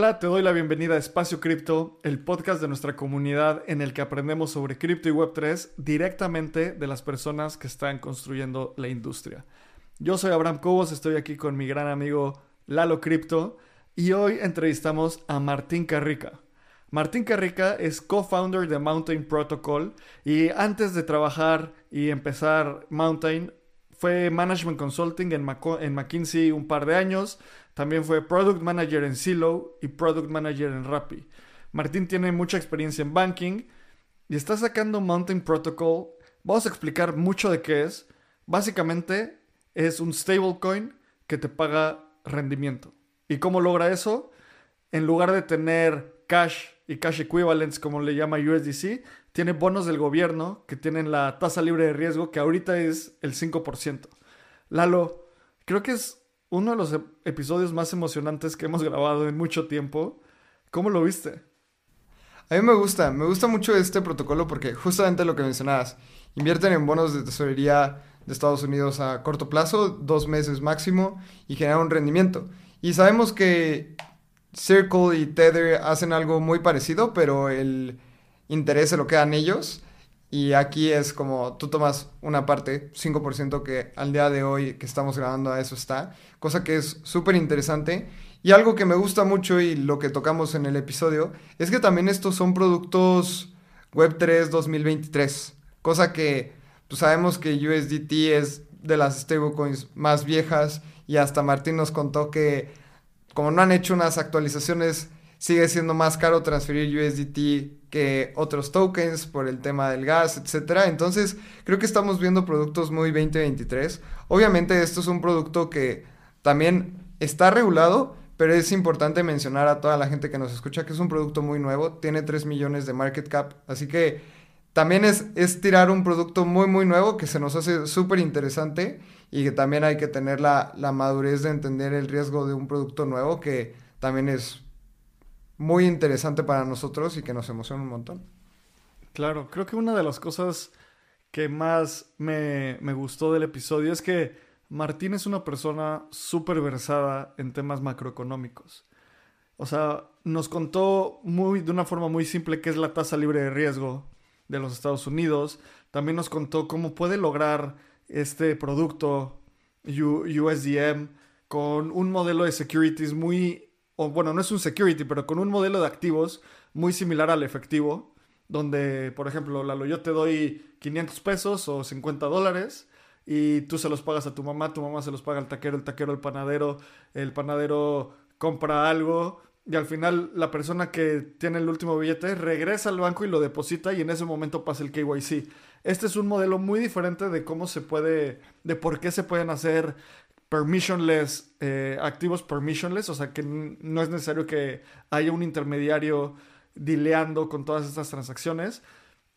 Hola, te doy la bienvenida a Espacio Cripto, el podcast de nuestra comunidad en el que aprendemos sobre cripto y Web3 directamente de las personas que están construyendo la industria. Yo soy Abraham Cobos, estoy aquí con mi gran amigo Lalo Cripto y hoy entrevistamos a Martín Carrica. Martín Carrica es co-founder de Mountain Protocol y antes de trabajar y empezar Mountain fue Management Consulting en, McKinsey un par de años también fue Product Manager en Silo y Product Manager en Rappi. Martín tiene mucha experiencia en banking y está sacando Mountain Protocol. Vamos a explicar mucho de qué es. Básicamente es un stablecoin que te paga rendimiento. ¿Y cómo logra eso? En lugar de tener cash y cash equivalents como le llama USDC, tiene bonos del gobierno que tienen la tasa libre de riesgo que ahorita es el 5%. Lalo, creo que es uno de los episodios más emocionantes que hemos grabado en mucho tiempo. ¿Cómo lo viste? A mí me gusta, me gusta mucho este protocolo porque justamente lo que mencionabas, invierten en bonos de tesorería de Estados Unidos a corto plazo, dos meses máximo, y generan un rendimiento. Y sabemos que Circle y Tether hacen algo muy parecido, pero el interés se lo quedan ellos. Y aquí es como tú tomas una parte, 5% que al día de hoy que estamos grabando a eso está, cosa que es súper interesante. Y algo que me gusta mucho y lo que tocamos en el episodio es que también estos son productos Web3 2023, cosa que pues sabemos que USDT es de las stablecoins más viejas y hasta Martín nos contó que como no han hecho unas actualizaciones sigue siendo más caro transferir USDT que otros tokens por el tema del gas, etcétera. Entonces, creo que estamos viendo productos muy 2023. Obviamente, esto es un producto que también está regulado, pero es importante mencionar a toda la gente que nos escucha que es un producto muy nuevo, tiene 3 millones de market cap, así que también es, es tirar un producto muy, muy nuevo que se nos hace súper interesante y que también hay que tener la, la madurez de entender el riesgo de un producto nuevo que también es muy interesante para nosotros y que nos emociona un montón. Claro, creo que una de las cosas que más me, gustó del episodio es que Martín es una persona súper versada en temas macroeconómicos. O sea, nos contó muy, de una forma muy simple qué es la tasa libre de riesgo de los Estados Unidos. También nos contó cómo puede lograr este producto USDM con un modelo de securities muy bueno, no es un security, pero con un modelo de activos muy similar al efectivo, donde, por ejemplo, Lalo, yo te doy 500 pesos o 50 dólares y tú se los pagas a tu mamá, tu mamá se los paga al taquero, el taquero al panadero, el panadero compra algo y al final la persona que tiene el último billete regresa al banco y lo deposita y en ese momento pasa el KYC. Este es un modelo muy diferente de cómo se puede, de por qué se pueden hacer permissionless, eh, activos permissionless, o sea que no es necesario que haya un intermediario dileando con todas estas transacciones.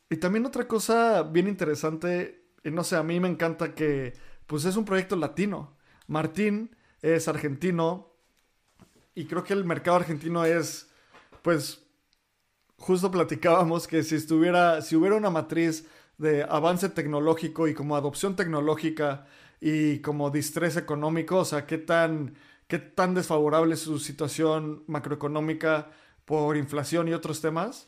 Y también otra cosa bien interesante, no sé, a mí me encanta que pues es un proyecto latino. Martín es argentino y creo que el mercado argentino es, pues, justo platicábamos que si estuviera, si hubiera una matriz de avance tecnológico y como adopción tecnológica y como distrés económico, o sea, qué tan, qué tan desfavorable es su situación macroeconómica por inflación y otros temas,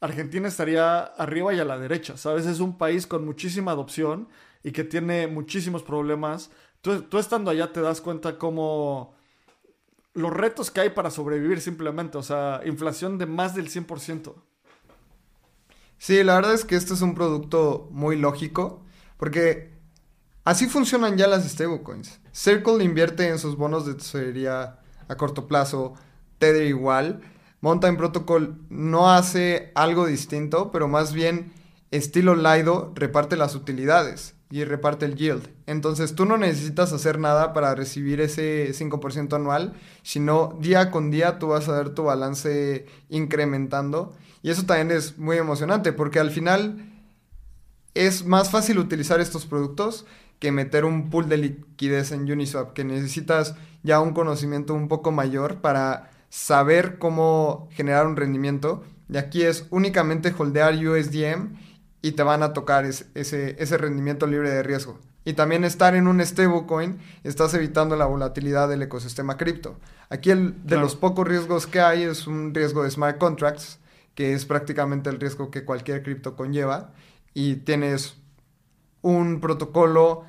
Argentina estaría arriba y a la derecha, ¿sabes? Es un país con muchísima adopción y que tiene muchísimos problemas. Tú, tú estando allá te das cuenta cómo los retos que hay para sobrevivir simplemente, o sea, inflación de más del 100%. Sí, la verdad es que este es un producto muy lógico, porque Así funcionan ya las stablecoins. Circle invierte en sus bonos de tesorería a corto plazo, Tether igual. Mountain Protocol no hace algo distinto, pero más bien estilo Lido reparte las utilidades y reparte el yield. Entonces tú no necesitas hacer nada para recibir ese 5% anual, sino día con día tú vas a ver tu balance incrementando. Y eso también es muy emocionante porque al final es más fácil utilizar estos productos que meter un pool de liquidez en Uniswap, que necesitas ya un conocimiento un poco mayor para saber cómo generar un rendimiento. Y aquí es únicamente holdear USDM y te van a tocar ese, ese, rendimiento libre de riesgo. Y también estar en un stablecoin, estás evitando la volatilidad del ecosistema cripto. Aquí el de los pocos riesgos que hay es un riesgo de smart contracts, que es prácticamente el riesgo que cualquier cripto conlleva. Y tienes un protocolo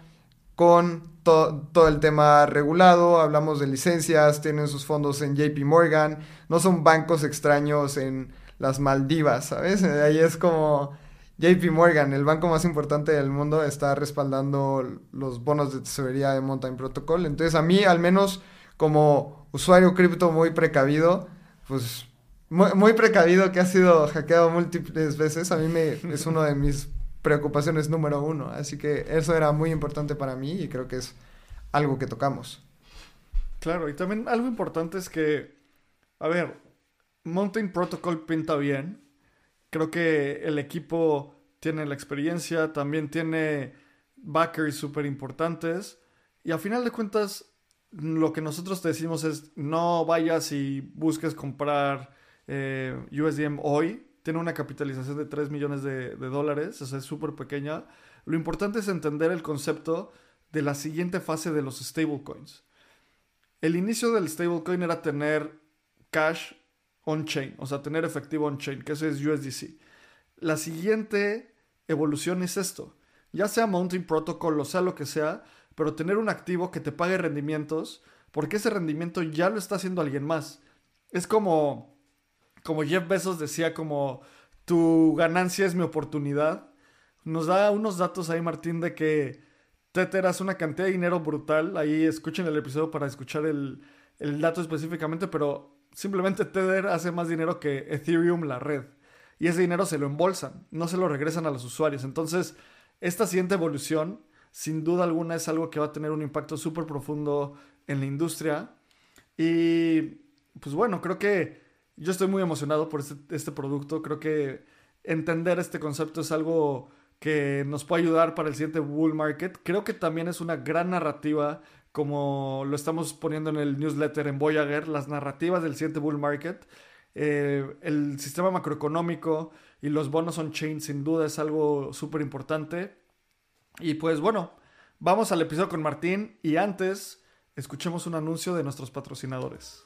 con todo el tema regulado, hablamos de licencias, tienen sus fondos en JP Morgan, no son bancos extraños en las Maldivas, ¿sabes? Ahí es como JP Morgan, el banco más importante del mundo, está respaldando los bonos de tesorería de Mountain Protocol. Entonces a mí, al menos como usuario cripto muy precavido, pues muy, precavido que ha sido hackeado múltiples veces, a mí me, es uno de mis preocupaciones número uno. Así que eso era muy importante para mí y creo que es algo que tocamos. Claro, y también algo importante es que, a ver, Mountain Protocol pinta bien, Creo que el equipo tiene la experiencia, también tiene backers súper importantes. Y a final de cuentas, lo que nosotros te decimos es no vayas y busques comprar eh, USDM hoy. Tiene una capitalización de 3 millones de, dólares, o sea, es súper pequeña. Lo importante es entender el concepto de la siguiente fase de los stablecoins. El inicio del stablecoin era tener cash on-chain, o sea, tener efectivo on-chain, que eso es USDC. La siguiente evolución es esto, ya sea Mountain Protocol o sea lo que sea, pero tener un activo que te pague rendimientos, porque ese rendimiento ya lo está haciendo alguien más. Es como, como Jeff Bezos decía, como tu ganancia es mi oportunidad. Nos da unos datos ahí, Martín, de que Tether hace una cantidad de dinero brutal. Ahí escuchen el episodio para escuchar el, el dato específicamente, pero simplemente Tether hace más dinero que Ethereum, la red. Y ese dinero se lo embolsan, no se lo regresan a los usuarios. Entonces, esta siguiente evolución, sin duda alguna, es algo que va a tener un impacto súper profundo en la industria. Y, pues bueno, creo que yo estoy muy emocionado por este, este producto. Creo que entender este concepto es algo que nos puede ayudar para el siguiente bull market. Creo que también es una gran narrativa como lo estamos poniendo en el newsletter en Voyager, las narrativas del siguiente bull market. Eh, el sistema macroeconómico y los bonos on-chain sin duda es algo súper importante. Y pues bueno, vamos al episodio con Martín y antes escuchemos un anuncio de nuestros patrocinadores.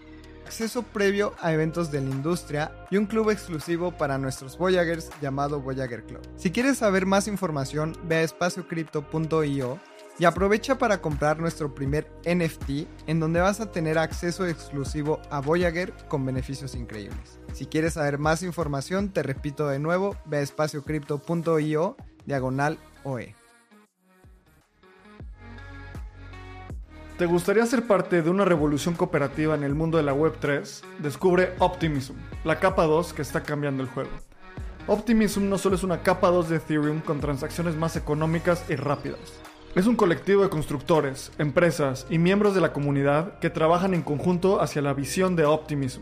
acceso previo a eventos de la industria y un club exclusivo para nuestros Voyagers llamado Voyager Club. Si quieres saber más información, ve a espaciocrypto.io y aprovecha para comprar nuestro primer NFT en donde vas a tener acceso exclusivo a Voyager con beneficios increíbles. Si quieres saber más información, te repito de nuevo, ve a espaciocrypto.io diagonal OE. ¿Te gustaría ser parte de una revolución cooperativa en el mundo de la Web3? Descubre Optimism, la capa 2 que está cambiando el juego. Optimism no solo es una capa 2 de Ethereum con transacciones más económicas y rápidas es un colectivo de constructores, empresas y miembros de la comunidad que trabajan en conjunto hacia la visión de Optimism.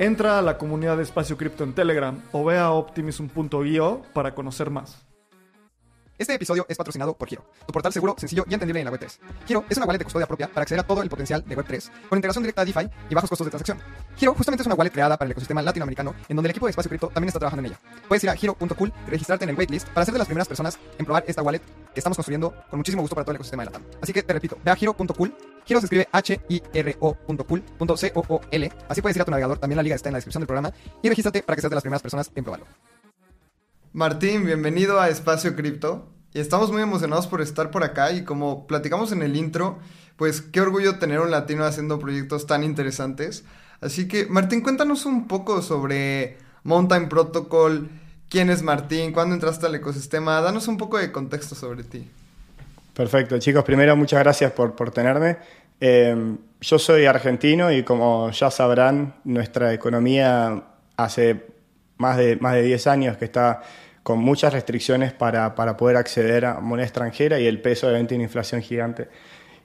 Entra a la comunidad de Espacio Cripto en Telegram o ve a optimism.io para conocer más. Este episodio es patrocinado por Giro, tu portal seguro, sencillo y entendible en la Web3. Giro es una wallet de custodia propia para acceder a todo el potencial de Web3, con integración directa a DeFi y bajos costos de transacción. Giro justamente es una wallet creada para el ecosistema latinoamericano, en donde el equipo de Espacio Cripto también está trabajando en ella. Puedes ir a giro.cool y registrarte en el waitlist para ser de las primeras personas en probar esta wallet que estamos construyendo con muchísimo gusto para todo el ecosistema de Latam. Así que te repito, ve a giro.cool. Giro se escribe H-I-R-O.cool.c-o-o-l. Así puedes ir a tu navegador, también la liga está en la descripción del programa, y regístrate para que seas de las primeras personas en probarlo. Martín, bienvenido a Espacio Cripto. Estamos muy emocionados por estar por acá y como platicamos en el intro, pues qué orgullo tener un latino haciendo proyectos tan interesantes. Así que, Martín, cuéntanos un poco sobre Mountain Protocol, quién es Martín, cuándo entraste al ecosistema, danos un poco de contexto sobre ti. Perfecto, chicos, primero muchas gracias por, por tenerme. Eh, yo soy argentino y como ya sabrán, nuestra economía hace más de, más de 10 años que está con muchas restricciones para, para poder acceder a moneda extranjera y el peso obviamente una inflación gigante.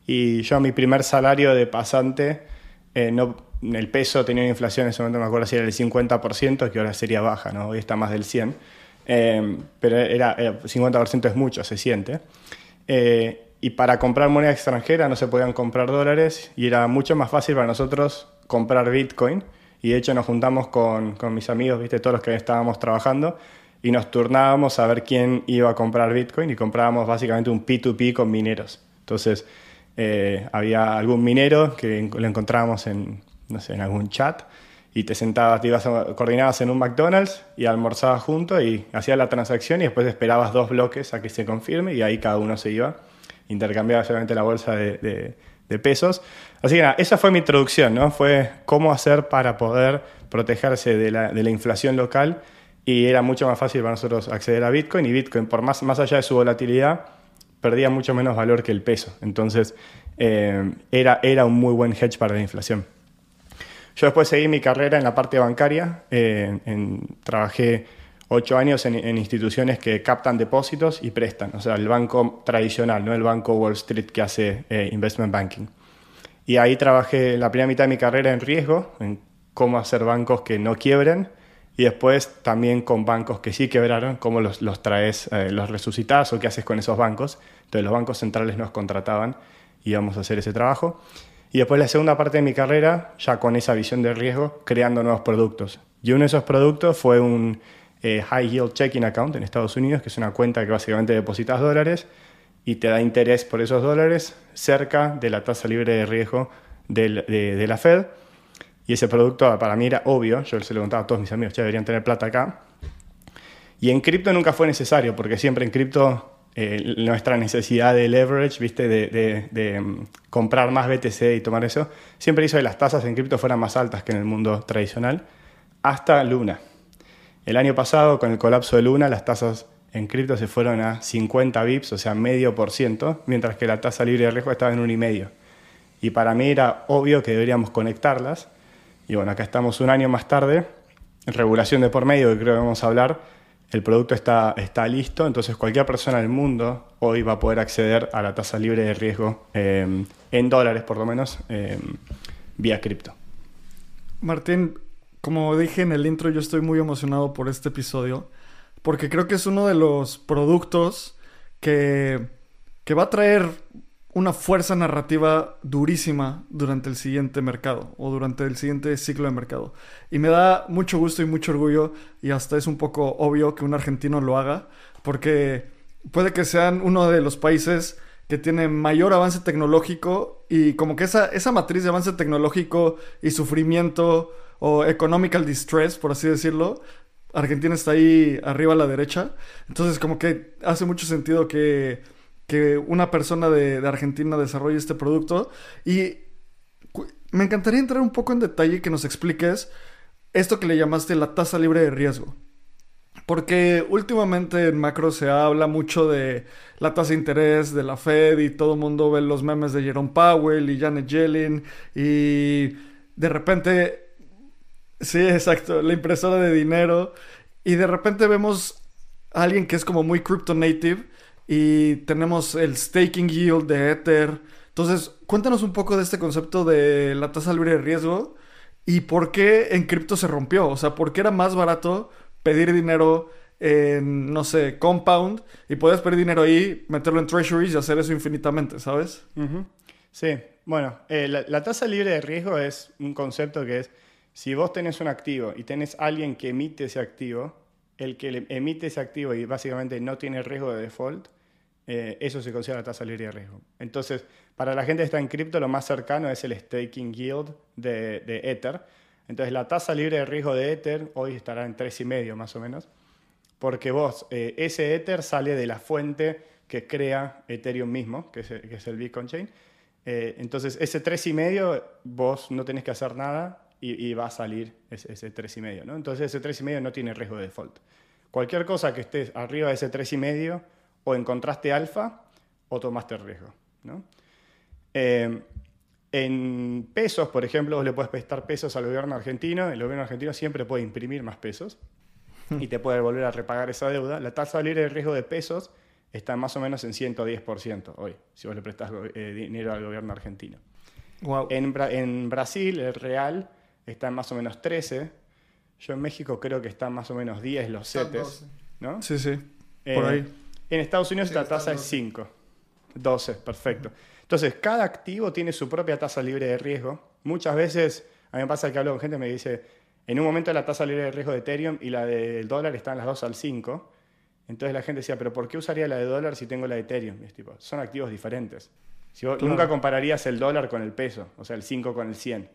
Y yo mi primer salario de pasante, eh, no, el peso tenía una inflación en ese momento, me acuerdo si era el 50%, que ahora sería baja, ¿no? hoy está más del 100%, eh, pero era, 50% es mucho, se siente. Eh, y para comprar moneda extranjera no se podían comprar dólares y era mucho más fácil para nosotros comprar Bitcoin. Y de hecho nos juntamos con, con mis amigos, ¿viste? todos los que estábamos trabajando, y nos turnábamos a ver quién iba a comprar Bitcoin y comprábamos básicamente un P2P con mineros. Entonces eh, había algún minero que lo encontrábamos en, no sé, en algún chat y te sentabas, te ibas coordinabas en un McDonald's y almorzabas juntos y hacías la transacción y después esperabas dos bloques a que se confirme y ahí cada uno se iba, intercambiaba solamente la bolsa de, pesos. Así que nada, esa fue mi introducción, ¿no? Fue cómo hacer para poder protegerse de la, de la inflación local y era mucho más fácil para nosotros acceder a Bitcoin y Bitcoin, por más, más allá de su volatilidad, perdía mucho menos valor que el peso. Entonces, eh, era, era un muy buen hedge para la inflación. Yo después seguí mi carrera en la parte bancaria, eh, trabajé ocho años en, instituciones que captan depósitos y prestan, o sea, el banco tradicional, no el banco Wall Street que hace eh, investment banking. Y ahí trabajé la primera mitad de mi carrera en riesgo, en cómo hacer bancos que no quiebren, y después también con bancos que sí quebraron, cómo los, los traes, eh, los resucitas o qué haces con esos bancos. Entonces los bancos centrales nos contrataban y íbamos a hacer ese trabajo. Y después la segunda parte de mi carrera, ya con esa visión de riesgo, creando nuevos productos. Y uno de esos productos fue un eh, High Yield Checking Account en Estados Unidos, que es una cuenta que básicamente depositas dólares y te da interés por esos dólares cerca de la tasa libre de riesgo de, la Fed y ese producto para mí era obvio, yo se lo contaba a todos mis amigos, ya deberían tener plata acá. Y en cripto nunca fue necesario, porque siempre en cripto eh, nuestra necesidad de leverage, ¿viste? De, de, mm, comprar más BTC y tomar eso, siempre hizo que las tasas en cripto fueran más altas que en el mundo tradicional, hasta Luna. El año pasado, con el colapso de Luna, las tasas en cripto se fueron a 50 bips, o sea, medio por ciento, mientras que la tasa libre de riesgo estaba en un y medio. Y para mí era obvio que deberíamos conectarlas y bueno, acá estamos un año más tarde, regulación de por medio, que creo que vamos a hablar, el producto está, está listo, entonces cualquier persona del mundo hoy va a poder acceder a la tasa libre de riesgo em, en dólares por lo menos em, vía cripto. Martín, como dije en el intro, yo estoy muy emocionado por este episodio porque creo que es uno de los productos que, que va a traer una fuerza narrativa durísima durante el siguiente mercado o durante el siguiente ciclo de mercado. Y me da mucho gusto y mucho orgullo y hasta es un poco obvio que un argentino lo haga porque puede que sean uno de los países que tiene mayor avance tecnológico y como que esa, esa matriz de avance tecnológico y sufrimiento o economical distress, por así decirlo, Argentina está ahí arriba a la derecha. Entonces como que hace mucho sentido que que una persona de, Argentina desarrolle este producto. Y me encantaría entrar un poco en detalle que nos expliques esto que le llamaste la tasa libre de riesgo. Porque últimamente en macro se habla mucho de la tasa de interés de la Fed y todo el mundo ve los memes de Jerome Powell y Janet Yellen y de repente, sí, exacto, la impresora de dinero y de repente vemos a alguien que es como muy crypto native y tenemos el staking yield de Ether. Entonces, cuéntanos un poco de este concepto de la tasa libre de riesgo y por qué en cripto se rompió. O sea, por qué era más barato pedir dinero en, no sé, Compound y puedes pedir dinero ahí, meterlo en Treasuries y hacer eso infinitamente, ¿sabes? Sí, bueno, eh, la, tasa libre de riesgo es un concepto que es, si vos tenés un activo y tenés alguien que emite ese activo, el que emite ese activo y básicamente no tiene riesgo de default, eh, eso se considera tasa libre de riesgo. Entonces, para la gente que está en cripto, lo más cercano es el staking yield de, Ether. Entonces, la tasa libre de riesgo de Ether hoy estará en 3,5 más o menos, porque vos, eh, ese Ether sale de la fuente que crea Ethereum mismo, que es, el Bitcoin Chain. Eh, entonces, ese 3,5 vos no tenés que hacer nada y, va a salir ese, ese 3,5. ¿no? Entonces ese 3,5 no tiene riesgo de default. Cualquier cosa que estés arriba de ese 3,5 o encontraste alfa o tomaste riesgo. ¿no? Eh, en pesos, por ejemplo, vos le puedes prestar pesos al gobierno argentino, el gobierno argentino siempre puede imprimir más pesos y te puede volver a repagar esa deuda. La tasa libre de riesgo de pesos está más o menos en 110% hoy, si vos le prestás eh, dinero al gobierno argentino. En, Brasil, el real está en más o menos 13. Yo en México creo que están más o menos 10 los CETES. ¿no? Sí, sí. Por eh, ahí. En Estados Unidos la tasa es 5. 12, perfecto. Entonces, cada activo tiene su propia tasa libre de riesgo. Muchas veces, a mí me pasa que hablo con gente y me dice, en un momento la tasa libre de riesgo de Ethereum y la del dólar están las dos al 5. Entonces la gente decía, pero ¿por qué usaría la de dólar si tengo la de Ethereum? es tipo, son activos diferentes. Si Nunca compararías el dólar con el peso, o sea, el 5 con el 100.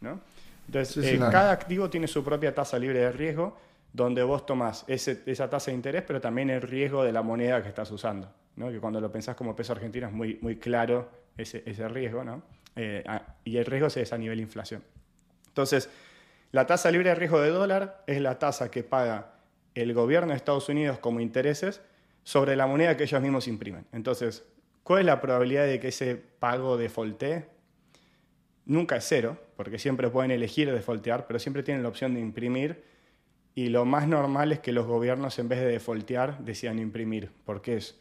¿no? Entonces, eh, cada activo tiene su propia tasa libre de riesgo, donde vos tomás esa tasa de interés, pero también el riesgo de la moneda que estás usando. ¿no? Que cuando lo pensás como peso argentino es muy, muy claro ese, ese riesgo, ¿no? Eh, y el riesgo es a nivel inflación. Entonces, la tasa libre de riesgo de dólar es la tasa que paga el gobierno de Estados Unidos como intereses sobre la moneda que ellos mismos imprimen. Entonces, ¿Cuál es la probabilidad de que ese pago defaultee? Nunca es cero, porque siempre pueden elegir defaultear, pero siempre tienen la opción de imprimir. Y lo más normal es que los gobiernos, en vez de defaultear, decidan imprimir, porque es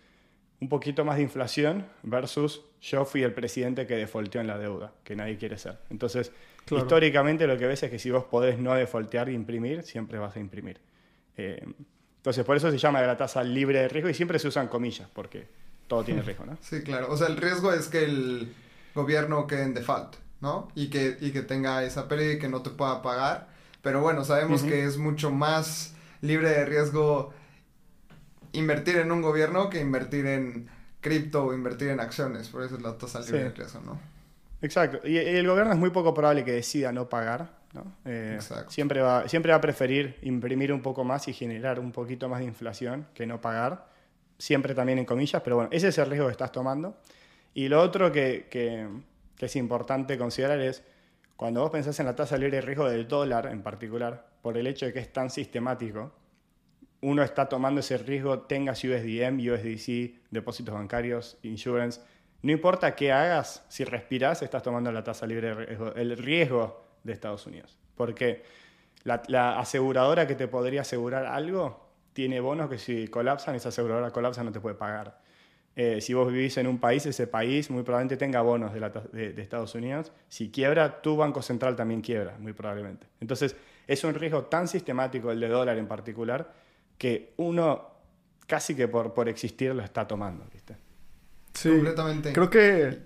un poquito más de inflación versus yo fui el presidente que defaulteó en la deuda, que nadie quiere ser. Entonces, históricamente lo que ves es que si vos podés no defaultear e imprimir, siempre vas a imprimir. Eh, entonces, por eso se llama de la tasa libre de riesgo y siempre se usan comillas, porque todo tiene riesgo, ¿no? Sí, claro. O sea, el riesgo es que el gobierno quede en default, ¿no? Y que, y que tenga esa pérdida y que no te pueda pagar. Pero bueno, sabemos que es mucho más libre de riesgo invertir en un gobierno que invertir en cripto o invertir en acciones. Por eso es la tasa libre de riesgo, ¿no? Exacto. Y el gobierno es muy poco probable que decida no pagar. ¿no? Eh, siempre, va, siempre va a preferir imprimir un poco más y generar un poquito más de inflación que no pagar siempre también en comillas, pero bueno, ese es el riesgo que estás tomando. Y lo otro que, es importante considerar es, cuando vos pensás en la tasa libre de riesgo del dólar en particular, por el hecho de que es tan sistemático, uno está tomando ese riesgo, tengas USDM, USDC, depósitos bancarios, insurance. No importa qué hagas, si respiras, estás tomando la tasa libre de riesgo, el riesgo de Estados Unidos. Porque la aseguradora que te podría asegurar algo tiene bonos que si colapsan, esa aseguradora colapsa, no te puede pagar. Eh, si vos vivís en un país, ese país muy probablemente tenga bonos de, de, Estados Unidos. Si quiebra, tu Banco Central también quiebra, muy probablemente. Entonces, es un riesgo tan sistemático, el de dólar en particular, que uno casi que por, por existir lo está tomando. ¿viste? Sí, completamente. Creo que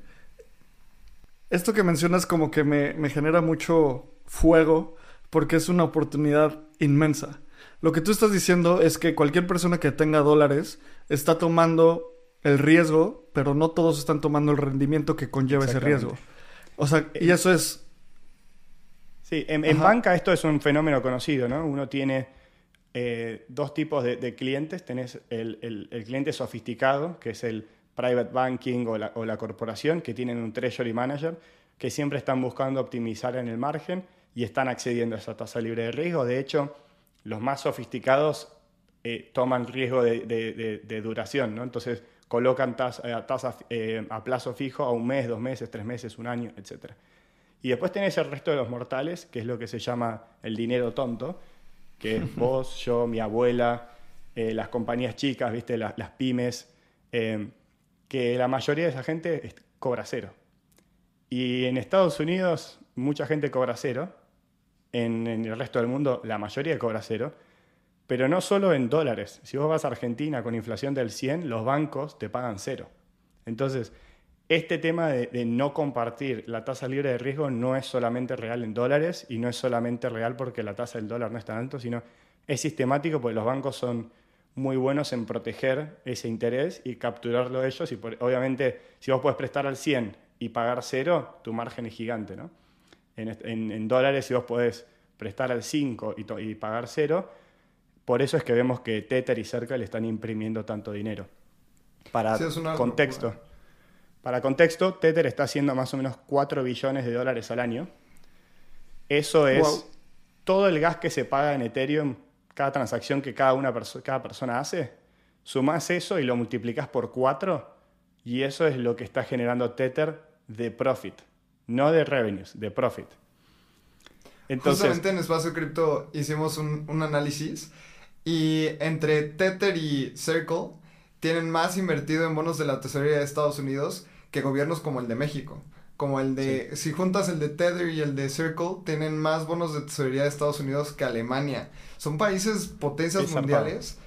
esto que mencionas como que me, me genera mucho fuego porque es una oportunidad inmensa. Lo que tú estás diciendo es que cualquier persona que tenga dólares está tomando el riesgo, pero no todos están tomando el rendimiento que conlleva ese riesgo. O sea, y eso es... Sí, en, banca esto es un fenómeno conocido, ¿no? Uno tiene eh, dos tipos de, clientes. Tenés el, cliente sofisticado, que es el private banking o la, o la corporación, que tienen un treasury manager, que siempre están buscando optimizar en el margen y están accediendo a esa tasa libre de riesgo. De hecho, los más sofisticados eh, toman riesgo de, duración, ¿no? Entonces colocan eh, tasas eh, a plazo fijo a un mes, dos meses, tres meses, un año, etc. Y después tenés el resto de los mortales, que es lo que se llama el dinero tonto, que es vos, yo, mi abuela, las compañías chicas, ¿viste? Las, pymes, que la mayoría de esa gente cobra cero. Y en Estados Unidos mucha gente cobra cero, en, el resto del mundo la mayoría cobra cero, pero no solo en dólares. Si vos vas a Argentina con inflación del 100, los bancos te pagan cero. Entonces, este tema de, no compartir la tasa libre de riesgo no es solamente real en dólares y no es solamente real porque la tasa del dólar no es tan alto, sino es sistemático porque los bancos son muy buenos en proteger ese interés y capturarlo ellos. Y obviamente, si vos puedes prestar al 100 y pagar cero, tu margen es gigante, ¿no? en, dólares si vos podés prestar al 5 y, pagar 0. Por eso es que vemos que Tether y Circle están imprimiendo tanto dinero. Para contexto. Para contexto, Tether está haciendo más o menos 4 billones de dólares al año. Eso es todo el gas que se paga en Ethereum, cada transacción que cada, una cada persona hace. Sumás eso y lo multiplicas por 4 y eso es lo que está generando Tether de profit, no de revenues, de profit. Entonces, Justamente en Espacio Cripto hicimos un, un análisis y entre Tether y Circle tienen más invertido en bonos de la tesorería de Estados Unidos que gobiernos como el de México. Como el de, si juntas el de Tether y el de Circle, tienen más bonos de tesorería de Estados Unidos que Alemania. Son países potencias mundiales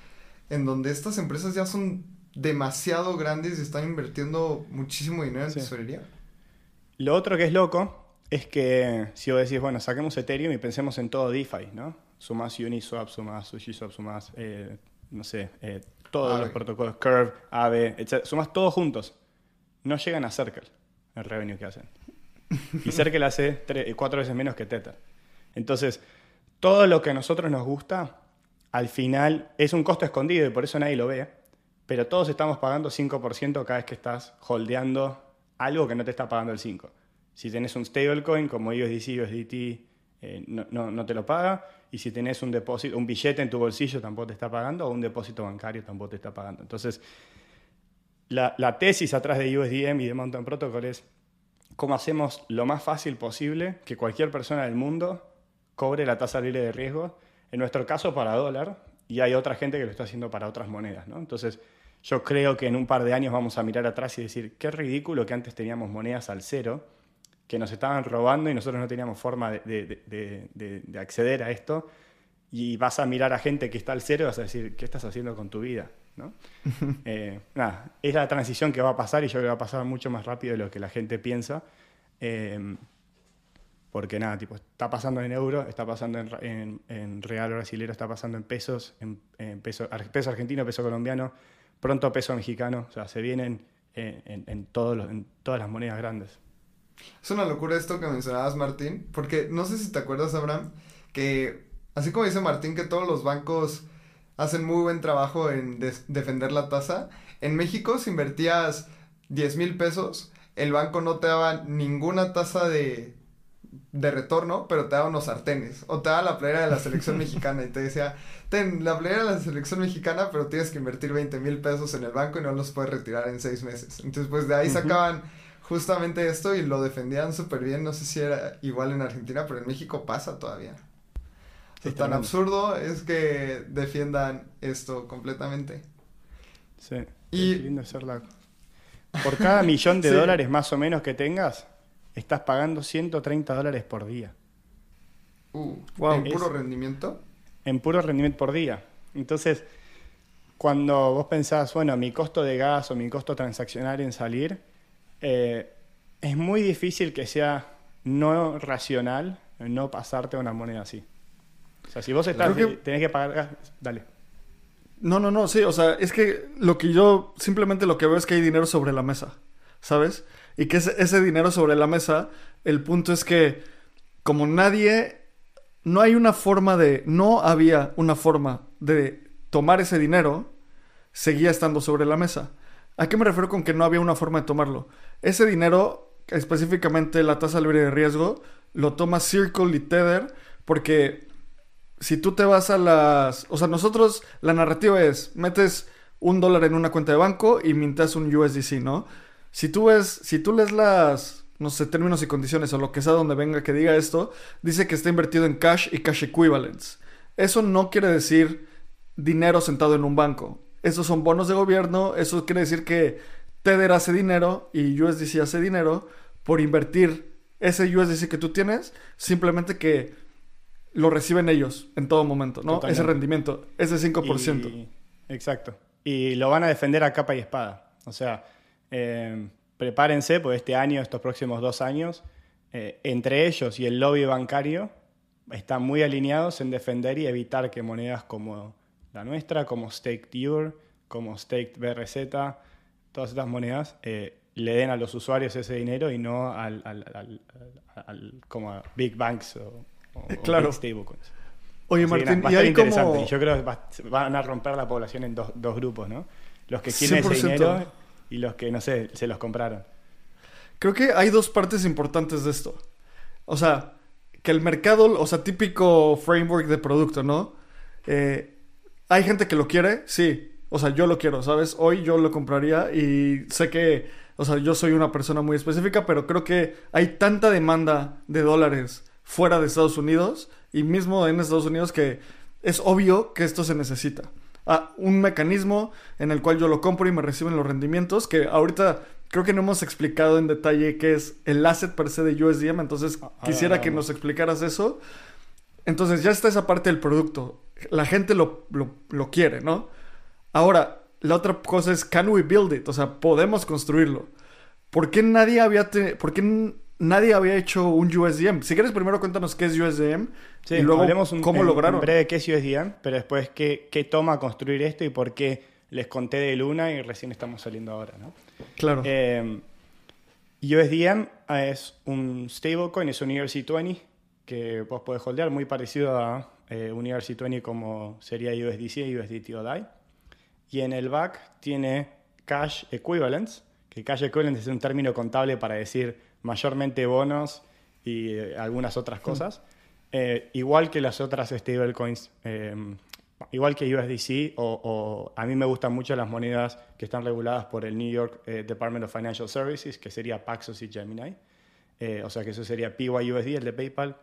en donde estas empresas ya son demasiado grandes y están invirtiendo muchísimo dinero en tesorería. Lo otro que es loco es que si vos decís, bueno, saquemos Ethereum y pensemos en todo DeFi, ¿no? Sumás Uniswap, sumás SushiSwap, sumás, eh, no sé, eh, todos los protocolos, Curve, Aave, etc. Sumás todos juntos. No llegan a Circle el revenue que hacen. Y Circle hace cuatro veces menos que Tether. Entonces, todo lo que a nosotros nos gusta, al final es un costo escondido y por eso nadie lo ve. Pero todos estamos pagando 5% cada vez que estás holdeando algo que no te está pagando el 5%. Si tenés un stablecoin como USDC, USDT, eh, no, te lo paga. Y si tenés un depósito, un billete en tu bolsillo tampoco te está pagando, o un depósito bancario tampoco te está pagando. Entonces, la, tesis atrás de USDM y de Mountain Protocol es cómo hacemos lo más fácil posible que cualquier persona del mundo cobre la tasa libre de riesgo, en nuestro caso para dólar, y hay otra gente que lo está haciendo para otras monedas. ¿no? Entonces, yo creo que en un par de años vamos a mirar atrás y decir, qué ridículo que antes teníamos monedas al cero, que nos estaban robando y nosotros no teníamos forma de acceder a esto y vas a mirar a gente que está al cero y vas a decir, ¿qué estás haciendo con tu vida? ¿no? Eh, nada, es la transición que va a pasar y yo creo que va a pasar mucho más rápido de lo que la gente piensa. Eh, porque nada, tipo, está pasando en euro, está pasando en, en, real brasilero, está pasando en pesos, en, peso, peso argentino, peso colombiano, pronto peso mexicano, o sea, se vienen en, en todas las monedas grandes. Es una locura esto que mencionabas, Martín, porque no sé si te acuerdas, Abraham, que Así como dice Martín que todos los bancos hacen muy buen trabajo en defender la tasa, en México si invertías 10 mil pesos, el banco no te daba ninguna tasa de, de retorno, pero te daba unos sartenes. O te daba la playera de la selección mexicana y te decía, ten la playera de la selección mexicana, pero tienes que invertir 20 mil pesos en el banco y no los puedes retirar en seis meses. Entonces, pues de ahí sacaban justamente esto y lo defendían súper bien. No sé si era igual en Argentina, pero en México pasa todavía tan absurdo es que defiendan esto completamente. Sí. Y... lindo Por cada millón de dólares más o menos que tengas, estás pagando 130 dólares por día. Uh, ¿En puro rendimiento? En puro rendimiento por día. Entonces, cuando vos pensás, bueno, mi costo de gas o mi costo transaccional en salir, eh, es muy difícil que sea no racional no pasarte una moneda así. O sea, si vos estás, tenés que pagar, dale. No, no, no, sí, o sea, es que lo que yo simplemente lo que veo es que hay dinero sobre la mesa, ¿sabes? Y que ese, ese dinero sobre la mesa, el punto es que como nadie, no hay una forma de, no había una forma de tomar ese dinero, seguía estando sobre la mesa. ¿A qué me refiero con que no había una forma de tomarlo? Ese dinero, específicamente la tasa libre de riesgo, lo toma Circle y Tether porque si tú te vas a las... O sea, nosotros la narrativa es, metes un dólar en una cuenta de banco y mintas un USDC, ¿no? Si tú ves, si tú lees las, no sé, términos y condiciones o lo que sea donde venga que diga esto, dice que está invertido en cash y cash equivalents. Eso no quiere decir dinero sentado en un banco. Esos son bonos de gobierno, eso quiere decir que Tether hace dinero y USDC hace dinero por invertir ese USDC que tú tienes, simplemente que lo reciben ellos en todo momento, ¿no? Ese rendimiento, ese 5%. exacto. Y lo van a defender a capa y espada. O sea, eh, prepárense, porque este año, estos próximos dos años, eh, entre ellos y el lobby bancario, están muy alineados en defender y evitar que monedas como la nuestra, como Staked Euro, como Staked BRZ, todas estas monedas, eh, le den a los usuarios ese dinero y no al, como a big banks o claro. Oye, Martín, y hay como... Yo creo que van a romper la población en dos, grupos, ¿no? Los que quieren ese dinero y los que, no sé, se los compraron. Creo que hay dos partes importantes de esto. O sea, que el mercado, o sea, típico framework de producto, ¿no? Eh, hay gente que lo quiere, sí. O sea, yo lo quiero, ¿sabes? Hoy yo lo compraría y sé que, o sea, yo soy una persona muy específica, pero creo que hay tanta demanda de dólares fuera de Estados Unidos y mismo en Estados Unidos que es obvio que esto se necesita. Ah, un mecanismo en el cual yo lo compro y me reciben los rendimientos, que ahorita creo que no hemos explicado en detalle qué es el asset per se de USDM, entonces Ah, quisiera ah, que nos explicaras eso. Entonces ya está esa parte del producto. La gente lo, lo, lo quiere, ¿no? Ahora, la otra cosa es, ¿can we build it? O sea, podemos construirlo. ¿Por qué nadie había, te- por qué nadie había hecho un USDM? Si quieres, primero cuéntanos qué es USDM Sí, y luego un- cómo en- lograron. En breve qué es USDM, pero después qué, qué toma construir esto y por qué les conté de Luna y recién estamos saliendo ahora, ¿no? Claro. Eh, USDM es un stablecoin, es un ERC20 que vos podés holdear, muy parecido a eh, un ERC20 como sería USDC y USDT o DAI. Y en el back tiene cash equivalents, que cash equivalents es un término contable para decir mayormente bonos y eh, algunas otras cosas. Eh, igual que las otras stablecoins, eh, igual que USDC, o, o a mí me gustan mucho las monedas que están reguladas por el New York eh, Department of Financial Services, que sería Paxos y Gemini. O sea que eso sería PYUSD, el de PayPal,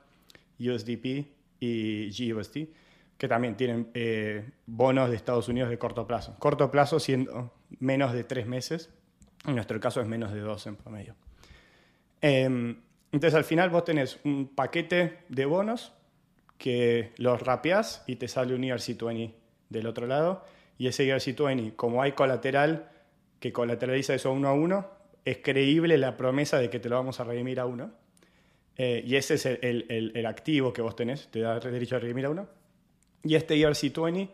USDP y GUSD, que también tienen eh, bonos de Estados Unidos de corto plazo. Corto plazo siendo menos de tres meses, en nuestro caso es menos de dos en promedio. Eh, entonces al final vos tenés un paquete de bonos que los rapeás y te sale un ERC20 del otro lado. Y ese ERC20, como hay colateral que colateraliza eso uno a uno, es creíble la promesa de que te lo vamos a redimir a uno. Eh, y ese es el, activo que vos tenés, te da derecho a redimir a uno. Y este ERC20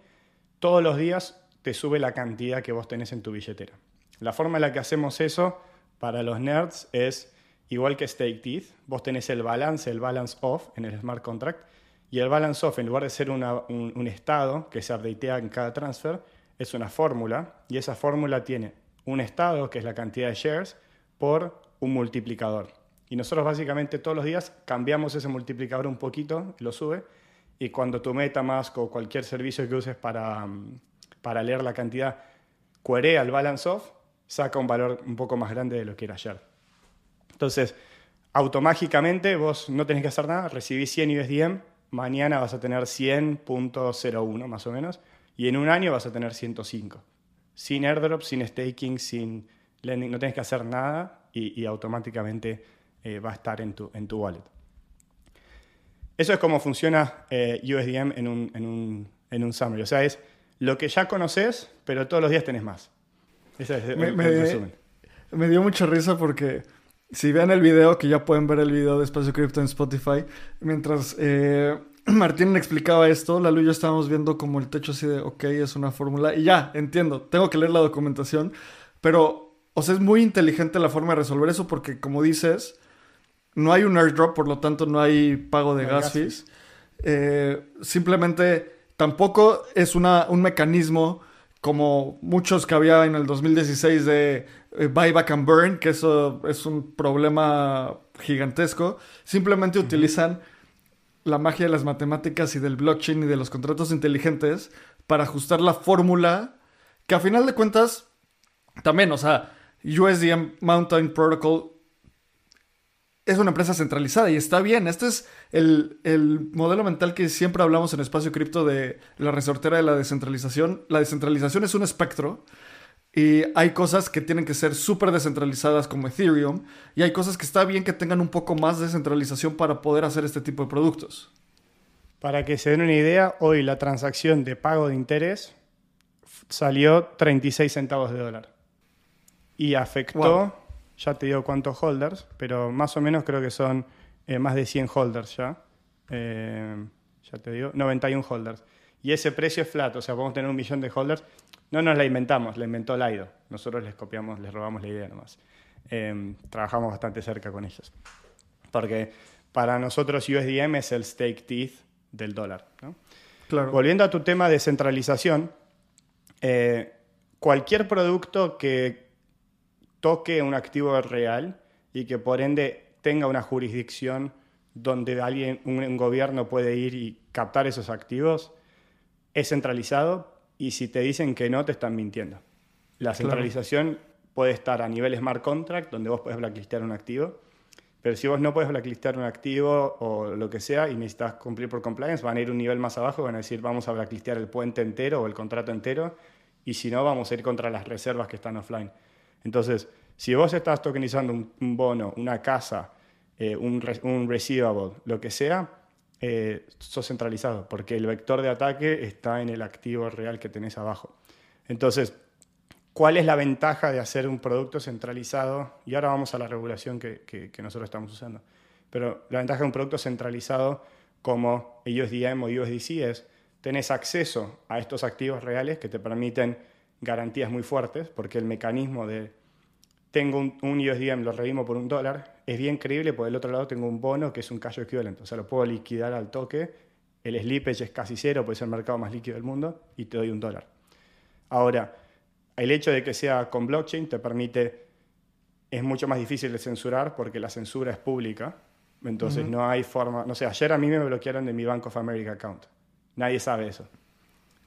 todos los días te sube la cantidad que vos tenés en tu billetera. La forma en la que hacemos eso para los nerds es igual que Stake Teeth. Vos tenés el balance, el balance off en el smart contract. Y el balance off, en lugar de ser un, un estado que se updatea en cada transfer, es una fórmula. Y esa fórmula tiene un estado, que es la cantidad de shares, por un multiplicador. Y nosotros básicamente todos los días cambiamos ese multiplicador un poquito, lo sube, y cuando tu MetaMask o cualquier servicio que uses para, mm, para leer la cantidad querea el balance off, saca un valor un poco más grande de lo que era ayer. Entonces, automáticamente vos no tenés que hacer nada, recibís 100 USDM, mañana vas a tener 100.01 más o menos, y en un año vas a tener 105. Sin airdrop, sin staking, sin lending, no tenés que hacer nada y, y automáticamente eh, va a estar en tu, en tu wallet. Eso es como funciona eh, USDM en un, en, un, en un summary. O sea, es lo que ya conoces, pero todos los días tenés más. Ese es el, Me- el me- resumen. Me dio mucha risa porque si ven el video, que ya pueden ver el video de Espacio Cripto en Spotify, mientras eh, Martín le explicaba esto, Lalo y yo estábamos viendo como el techo así de, ok, es una fórmula, y ya, entiendo, tengo que leer la documentación, pero, o sea, es muy inteligente la forma de resolver eso porque, como dices, no hay un airdrop, por lo tanto no hay pago de No hay gas gas fees. Eh, simplemente tampoco es una, un mecanismo como muchos que había en el 2016 de eh, buyback and burn, que eso es un problema gigantesco. Simplemente utilizan la magia de las matemáticas y del blockchain y de los contratos inteligentes para ajustar la fórmula que a final de cuentas también, o sea, USDM Mountain Protocol es una empresa centralizada y está bien. Este es el, el modelo mental que siempre hablamos en Espacio Cripto de la resortera de la descentralización. La descentralización es un espectro y hay cosas que tienen que ser súper descentralizadas como Ethereum y hay cosas que está bien que tengan un poco más de descentralización para poder hacer este tipo de productos. Para que se den una idea, hoy la transacción de pago de interés salió 36 centavos de dólar. Y afectó, Wow. Ya te digo cuántos holders, pero más o menos creo que son eh, más de 100 holders ya. Eh, ya te digo, 91 holders. Y ese precio es flat, o sea, podemos tener un millón de holders. No nos la inventamos, la inventó Lido. Nosotros les copiamos, les robamos la idea nomás. Eh, trabajamos bastante cerca con ellos. Porque para nosotros USDM es el stake teeth del dólar. ¿no? Claro. Volviendo a tu tema de centralización, eh, cualquier producto que toque un activo real y que por ende tenga una jurisdicción donde alguien, un, gobierno puede ir y captar esos activos, es centralizado y si te dicen que no, te están mintiendo. La centralización puede estar a nivel smart contract, donde vos puedes blacklistear un activo, pero si vos no puedes blacklistear un activo o lo que sea y necesitas cumplir por compliance, van a ir un nivel más abajo, van a decir vamos a blacklistear el puente entero o el contrato entero y si no, vamos a ir contra las reservas que están offline. Entonces, si vos estás tokenizando un, bono, una casa, eh, un, un, receivable, lo que sea, eh, sos centralizado, porque el vector de ataque está en el activo real que tenés abajo. Entonces, ¿cuál es la ventaja de hacer un producto centralizado? Y ahora vamos a la regulación que, que, nosotros estamos usando. Pero la ventaja de un producto centralizado como USDM o USDC es, tenés acceso a estos activos reales que te permiten garantías muy fuertes, porque el mecanismo de tengo un, un USDM, lo redimo por un dólar, es bien creíble, por el otro lado tengo un bono que es un cash equivalente, o sea, lo puedo liquidar al toque, el slippage es casi cero, puede ser el mercado más líquido del mundo, y te doy un dólar. Ahora, el hecho de que sea con blockchain te permite, es mucho más difícil de censurar porque la censura es pública, entonces no hay forma, no sé, ayer a mí me bloquearon de mi Bank of America account, nadie sabe eso.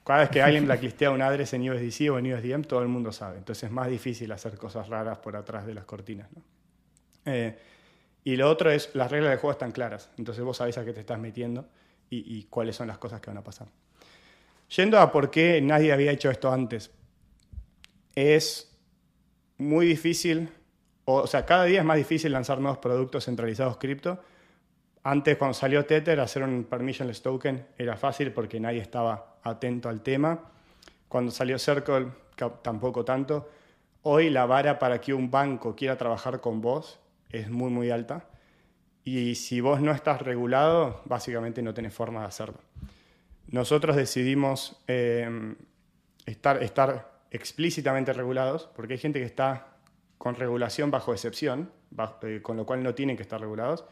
Cada vez que alguien blacklistea un address en USDC o en USDM, todo el mundo sabe. Entonces es más difícil hacer cosas raras por atrás de las cortinas. Eh, y lo otro es, las reglas del juego están claras. Entonces vos sabés a qué te estás metiendo y, cuáles son las cosas que van a pasar. Yendo a por qué nadie había hecho esto antes. Es muy difícil, o, sea, cada día es más difícil lanzar nuevos productos centralizados cripto. Antes, cuando salió Tether, hacer un permissionless token era fácil porque nadie estaba atento al tema. Cuando salió Circle, tampoco tanto. Hoy la vara para que un banco quiera trabajar con vos es muy, muy alta. Y si vos no estás regulado, básicamente no tenés forma de hacerlo. Nosotros decidimos em, estar, estar explícitamente regulados, porque hay gente que está con regulación bajo excepción, eh, con lo cual no tienen que estar regulados,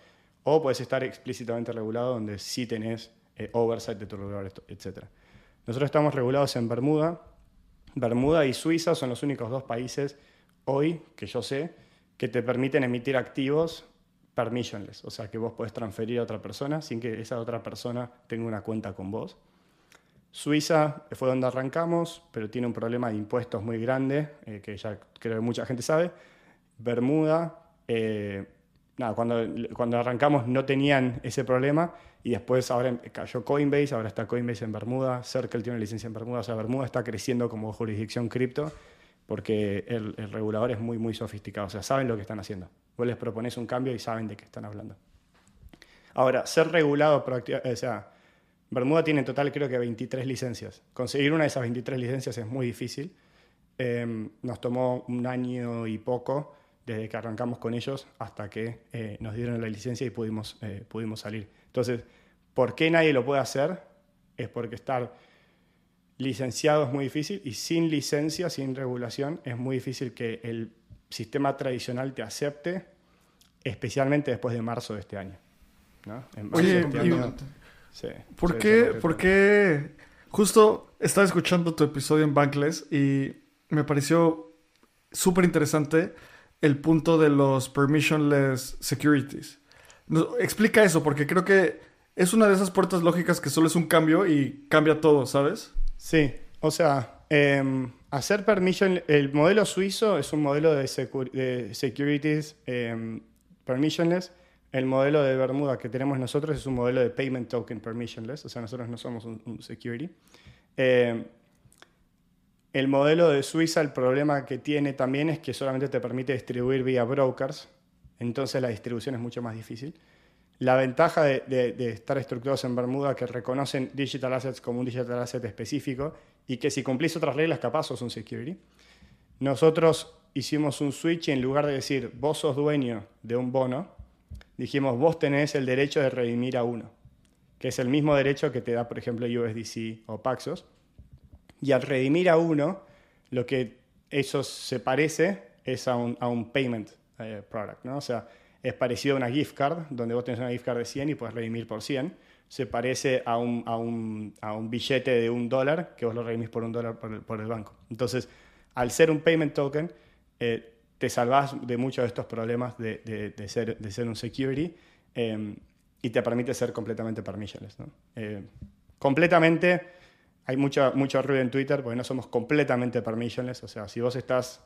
o puedes estar explícitamente regulado donde sí tenés eh, oversight de tu regulador, etc. Nosotros estamos regulados en Bermuda. Bermuda y Suiza son los únicos dos países hoy, que yo sé, que te permiten emitir activos permissionless, o sea que vos podés transferir a otra persona sin que esa otra persona tenga una cuenta con vos. Suiza fue donde arrancamos, pero tiene un problema de impuestos muy grande, eh, que ya creo que mucha gente sabe. Bermuda, eh, nada, cuando, cuando arrancamos no tenían ese problema y después ahora cayó Coinbase, ahora está Coinbase en Bermuda, Circle tiene una licencia en Bermuda, o sea, Bermuda está creciendo como jurisdicción cripto porque el, regulador es muy, muy sofisticado, o sea, saben lo que están haciendo. Vos les propones un cambio y saben de qué están hablando. Ahora, ser regulado, o sea, Bermuda tiene en total creo que 23 licencias. Conseguir una de esas 23 licencias es muy difícil. Em, nos tomó un año y poco desde que arrancamos con ellos hasta que eh, nos dieron la licencia y pudimos, eh, pudimos salir. Entonces, ¿por qué nadie lo puede hacer? Es porque estar licenciado es muy difícil y sin licencia, sin regulación, es muy difícil que el sistema tradicional te acepte, especialmente después de marzo de este año. Oye, ¿por, qué, ¿por qué? Justo estaba escuchando tu episodio en Bankless y me pareció súper interesante el punto de los permissionless securities explica eso, porque creo que es una de esas puertas lógicas que solo es un cambio y cambia todo, ¿sabes? Sí, o sea, em, hacer permission, el modelo suizo es un modelo de, securities em, permissionless. El modelo de Bermuda que tenemos nosotros es un modelo de payment token permissionless, o sea, nosotros no somos un, security. Em, el modelo de Suiza, el problema que tiene también es que solamente te permite distribuir vía brokers, entonces la distribución es mucho más difícil. La ventaja de, estar estructurados en Bermuda que reconocen digital assets como un digital asset específico y que si cumplís otras reglas capaz sos un security. Nosotros hicimos un switch y en lugar de decir vos sos dueño de un bono, dijimos vos tenés el derecho de redimir a uno, que es el mismo derecho que te da por ejemplo USDC o Paxos. Y al redimir a uno, lo que eso se parece es a un, a un payment eh, product, ¿no? O sea, es parecido a una gift card, donde vos tenés una gift card de 100 y puedes redimir por 100. Se parece a un, a un, a un billete de un dólar que vos lo redimís por un dólar por el, por banco. Entonces, al ser un payment token, eh, te salvás de muchos de estos problemas de, de, ser, de ser un security. Em, y te permite ser completamente permissionless. ¿no? Eh, completamente, hay mucho, mucho ruido en Twitter porque no somos completamente permissionless. O sea, si vos estás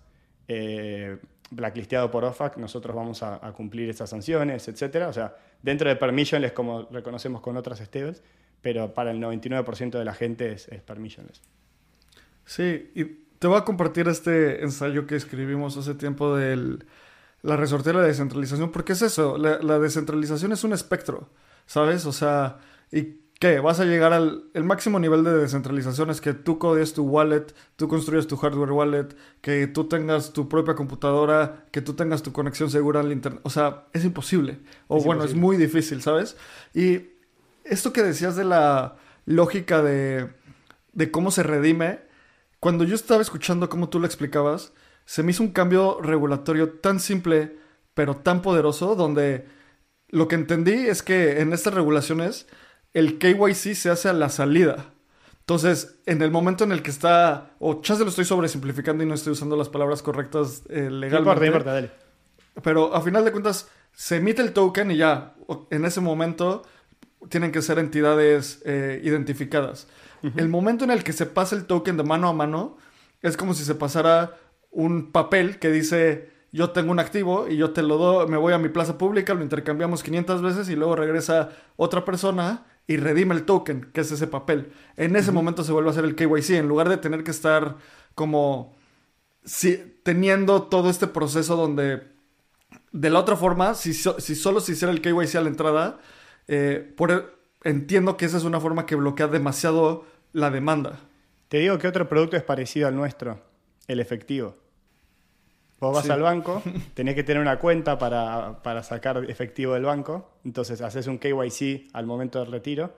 eh, blacklisteado por OFAC, nosotros vamos a, cumplir esas sanciones, etc. O sea, dentro de permissionless como reconocemos con otras stables, pero para el 99% de la gente es, es permissionless. Sí, y te voy a compartir este ensayo que escribimos hace tiempo de la resortera de descentralización, porque es eso, la, descentralización es un espectro, ¿sabes? O sea, ¿y qué? Vas a llegar al el máximo nivel de descentralización es que tú codes tu wallet, tú construyes tu hardware wallet, que tú tengas tu propia computadora, que tú tengas tu conexión segura al internet. O sea, es imposible. O bueno, es muy difícil, ¿sabes? Y esto que decías de la lógica de, de cómo se redime, cuando yo estaba escuchando cómo tú lo explicabas, se me hizo un cambio regulatorio tan simple, pero tan poderoso, donde lo que entendí es que en estas regulaciones el KYC se hace a la salida. Entonces, en el momento en el que está, o ya se lo estoy sobresimplificando y no estoy usando las palabras correctas eh, legalmente. Pero a final de cuentas, se emite el token y ya, en ese momento tienen que ser entidades eh, identificadas. El momento en el que se pasa el token de mano a mano es como si se pasara un papel que dice yo tengo un activo y yo te lo doy, me voy a mi plaza pública, lo intercambiamos 500 veces y luego regresa otra persona y redime el token, que es ese papel. En ese momento se vuelve a hacer el KYC, en lugar de tener que estar como si, teniendo todo este proceso donde de la otra forma, si, si solo se hiciera el KYC a la entrada, eh, por, entiendo que esa es una forma que bloquea demasiado la demanda. Te digo que otro producto es parecido al nuestro, el efectivo. Vos vas al banco, tenés que tener una cuenta para, sacar efectivo del banco, entonces haces un KYC al momento del retiro,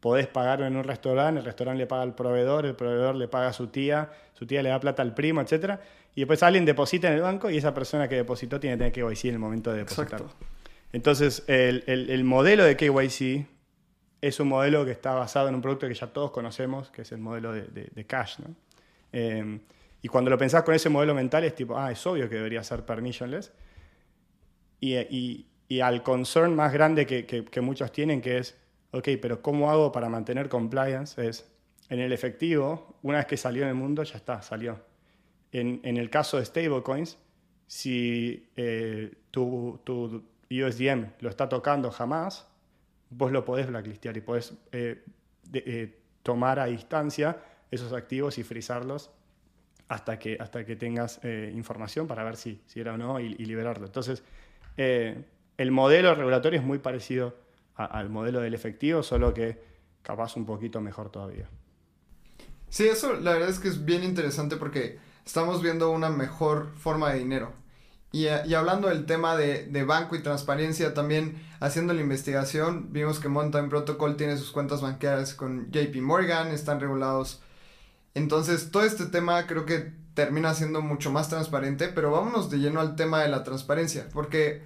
podés pagar en un restaurante, el restaurante le paga al proveedor, el proveedor le paga a su tía, su tía le da plata al primo, etc. Y después alguien deposita en el banco y esa persona que depositó tiene que tener KYC en el momento de depositar. Entonces, el, el modelo de KYC es un modelo que está basado en un producto que ya todos conocemos, que es el modelo de, cash. ¿no? Em, y cuando lo pensás con ese modelo mental es tipo, ah, es obvio que debería ser permissionless. Y, y, al concern más grande que, que, muchos tienen, que es, ok, pero ¿cómo hago para mantener compliance? Es, en el efectivo, una vez que salió en el mundo, ya está, salió. En, en el caso de stablecoins, si eh, tu, tu USDM lo está tocando jamás, vos lo podés blacklistear y podés eh, eh, tomar a distancia esos activos y frizarlos hasta que, hasta que tengas eh, información para ver si, si era o no y, liberarlo. Entonces, el modelo regulatorio es muy parecido al modelo del efectivo, solo que capaz un poquito mejor todavía. Sí, eso la verdad es que es bien interesante porque estamos viendo una mejor forma de dinero. Y, hablando del tema de, banco y transparencia, también haciendo la investigación, vimos que Mountain Protocol tiene sus cuentas banqueras con JP Morgan, están regulados. Entonces, todo este tema creo que termina siendo mucho más transparente, pero vámonos de lleno al tema de la transparencia, porque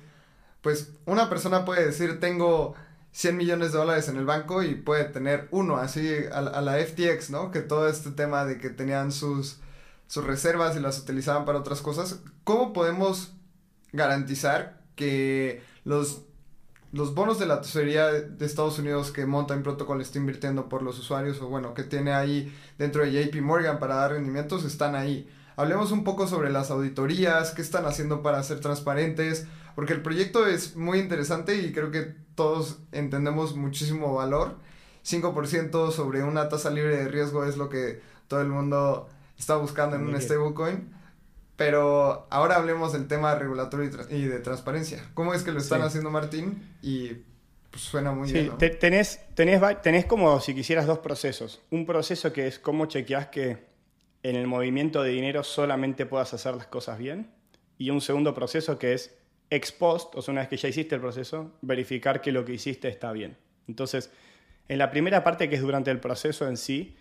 pues una persona puede decir tengo 100 millones de dólares en el banco y puede tener uno, así a, a la FTX, ¿no? Que todo este tema de que tenían sus, sus reservas y las utilizaban para otras cosas, ¿cómo podemos garantizar que los, los bonos de la tesorería de Estados Unidos que Mountain Protocol está invirtiendo por los usuarios o bueno, que tiene ahí dentro de JP Morgan para dar rendimientos están ahí. Hablemos un poco sobre las auditorías, qué están haciendo para ser transparentes, porque el proyecto es muy interesante y creo que todos entendemos muchísimo valor. 5% sobre una tasa libre de riesgo es lo que todo el mundo está buscando en un stablecoin. Pero ahora hablemos del tema regulatorio y, de transparencia. ¿Cómo es que lo están haciendo Martín? Y pues, suena muy bien. Sí, tenés, tenés, tenés como si quisieras dos procesos. Un proceso que es cómo chequeás que en el movimiento de dinero solamente puedas hacer las cosas bien. Y un segundo proceso que es ex post, o sea, una vez que ya hiciste el proceso, verificar que lo que hiciste está bien. Entonces, en la primera parte que es durante el proceso en sí,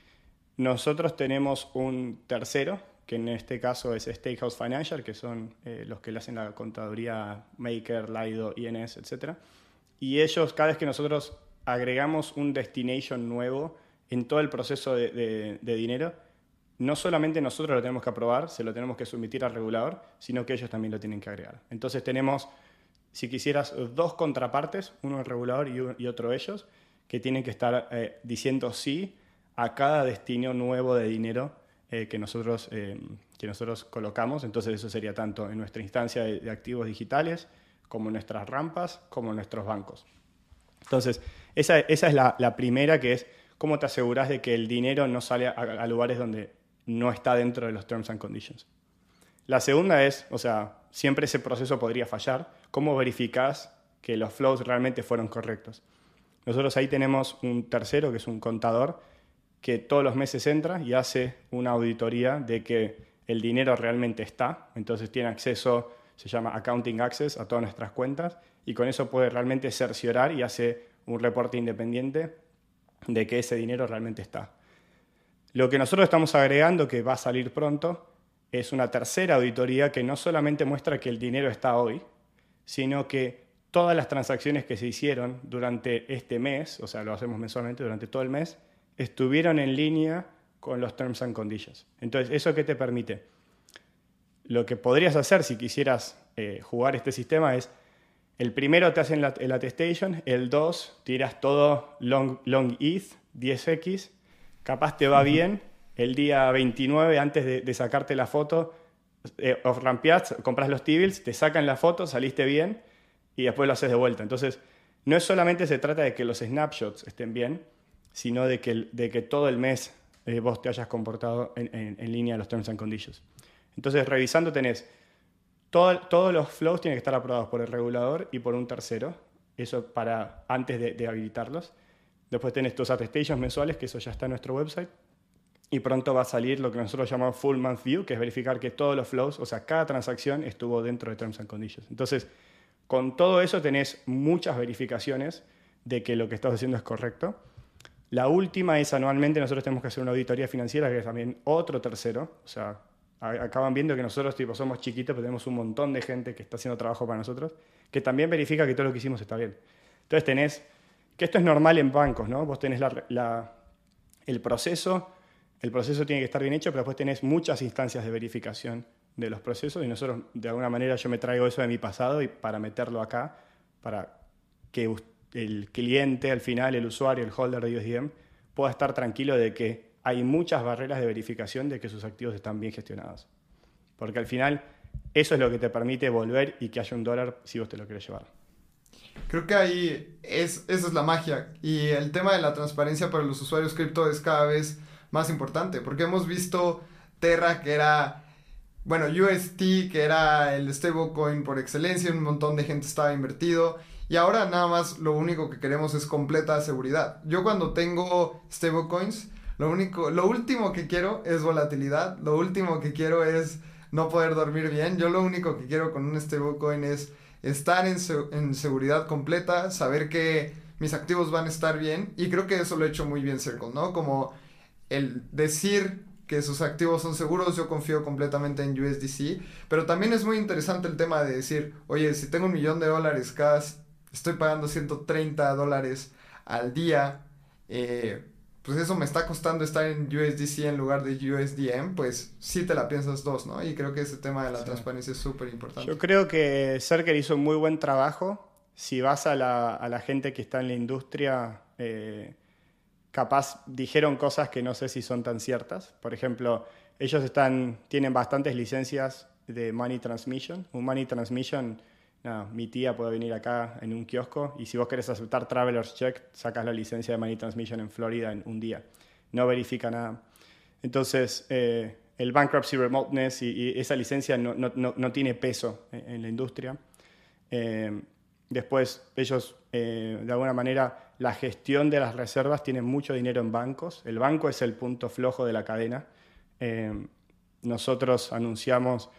nosotros tenemos un tercero que en este caso es Stakehouse Financial, que son eh, los que le hacen la contaduría Maker, Lido, INS, etc. Y ellos, cada vez que nosotros agregamos un destination nuevo en todo el proceso de, dinero, no solamente nosotros lo tenemos que aprobar, se lo tenemos que submitir al regulador, sino que ellos también lo tienen que agregar. Entonces tenemos si quisieras, dos contrapartes, uno el regulador y, otro ellos, que tienen que estar eh, diciendo sí a cada destino nuevo de dinero eh, que, nosotros, eh, que nosotros colocamos. Entonces eso sería tanto en nuestra instancia de, activos digitales, como en nuestras rampas, como en nuestros bancos. Entonces, esa, esa es la, la, primera, que es cómo te aseguras de que el dinero no sale a, a lugares donde no está dentro de los terms and conditions. La segunda es, o sea, siempre ese proceso podría fallar. ¿Cómo verificas que los flows realmente fueron correctos? Nosotros ahí tenemos un tercero, que es un contador, que todos los meses entra y hace una auditoría de que el dinero realmente está, entonces tiene acceso, se llama Accounting Access, a todas nuestras cuentas, y con eso puede realmente cerciorar y hace un reporte independiente de que ese dinero realmente está. Lo que nosotros estamos agregando, que va a salir pronto, es una tercera auditoría que no solamente muestra que el dinero está hoy, sino que todas las transacciones que se hicieron durante este mes, o sea, lo hacemos mensualmente durante todo el mes, estuvieron en línea con los terms and conditions. Entonces, ¿eso qué te permite? Lo que podrías hacer si quisieras eh, jugar este sistema es, el primero te hacen el attestation, el 2 tiras todo long, long ETH, 10x, capaz te va bien, el día 29, antes de, sacarte la foto, eh, off-rampeás, compras los T-bills, te sacan la foto, saliste bien y después lo haces de vuelta. Entonces, no es solamente se trata de que los snapshots estén bien, sino de que, de que todo el mes eh, vos te hayas comportado en, línea de los terms and conditions. Entonces, revisando tenés, todos los flows tienen que estar aprobados por el regulador y por un tercero, eso para antes de, de habilitarlos. Después tenés tus attestations mensuales, que eso ya está en nuestro website y pronto va a salir lo que nosotros llamamos Full Month View, que es verificar que todos los flows, o sea, cada transacción estuvo dentro de Terms and Conditions. Entonces, con todo eso tenés muchas verificaciones de que lo que estás haciendo es correcto. La última es anualmente nosotros tenemos que hacer una auditoría financiera, que es también otro tercero. O sea, acaban viendo que nosotros tipo, somos chiquitos, pero tenemos un montón de gente que está haciendo trabajo para nosotros, que también verifica que todo lo que hicimos está bien. Entonces tenés, que esto es normal en bancos, ¿no? Vos tenés el proceso el proceso tiene que estar bien hecho, pero después tenés muchas instancias de verificación de los procesos y nosotros, de alguna manera, yo me traigo eso de mi pasado y para meterlo acá, para que el cliente, al final, el usuario, el holder de USDM, pueda estar tranquilo de que hay muchas barreras de verificación de que sus activos están bien gestionados. Porque al final, eso es lo que te permite volver y que haya un dólar si vos te lo querés llevar. Creo que ahí es, esa es la magia. Y el tema de la transparencia para los usuarios cripto es cada vez más importante, porque hemos visto Terra que era, bueno, UST que era el stablecoin por excelencia, un montón de gente estaba invertido y ahora nada más lo único que queremos es completa seguridad. Yo cuando tengo stablecoins, lo único, lo último que quiero es volatilidad, lo último que quiero es no poder dormir bien. Yo lo único que quiero con un stablecoin es estar en, en seguridad completa, saber que mis activos van a estar bien y creo que eso lo he hecho muy bien Circle, ¿no? Como el decir que sus activos son seguros, yo confío completamente en USDC, pero también es muy interesante el tema de decir, oye, si tengo un millón de dólares cada, estoy pagando 130 dólares al día, eh, pues eso me está costando estar en USDC en lugar de USDM, pues sí te la piensas dos, ¿no? Y creo que ese tema de la transparencia es súper importante. Yo creo que Cerker hizo un muy buen trabajo. Si vas a la, a la gente que está en la industria, eh, capaz dijeron cosas que no sé si son tan ciertas. Por ejemplo, ellos están, tienen bastantes licencias de Money Transmission. Un Money Transmission, mi tía puede venir acá en un kiosco y si vos querés aceptar Traveler's Check, sacas la licencia de Money Transmission en Florida en un día. No verifica nada. Entonces, eh, el bankruptcy remoteness y, esa licencia no, no, no, tiene peso en, la industria. Eh, después, ellos, eh, de alguna manera, la gestión de las reservas tiene mucho dinero en bancos. El banco es el punto flojo de la cadena. Nosotros anunciamos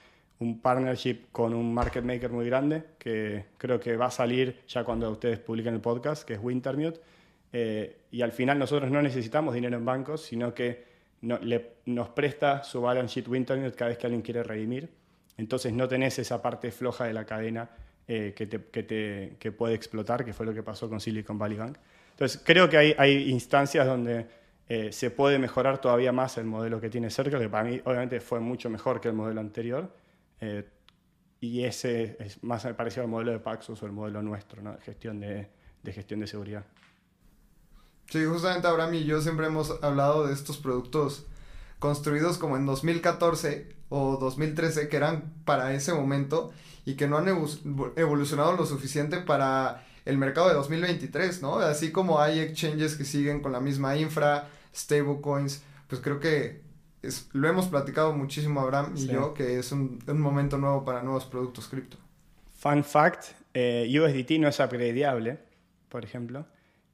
un partnership con un market maker muy grande que creo que va a salir ya cuando ustedes publiquen el podcast, que es Wintermute. Eh, y al final nosotros no necesitamos dinero en bancos, sino que nos presta su balance sheet Wintermute cada vez que alguien quiere redimir. Entonces no tenés esa parte floja de la cadena eh, que, te, que, puede explotar, que fue lo que pasó con Silicon Valley Bank. Entonces, creo que hay, hay instancias donde eh, se puede mejorar todavía más el modelo que tiene cerca, que para mí obviamente fue mucho mejor que el modelo anterior. Eh, y ese es más parecido al modelo de Paxos o el modelo nuestro, ¿no? gestión de, de gestión de seguridad. Sí, justamente Abraham y yo siempre hemos hablado de estos productos construidos como en 2014 o 2013 que eran para ese momento y que no han evolucionado lo suficiente para el mercado de 2023, ¿no? Así como hay exchanges que siguen con la misma infra, stablecoins, pues creo que es, lo hemos platicado muchísimo Abraham y yo, que es un, un, momento nuevo para nuevos productos cripto. Fun fact, eh, USDT no es upgradeable, por ejemplo,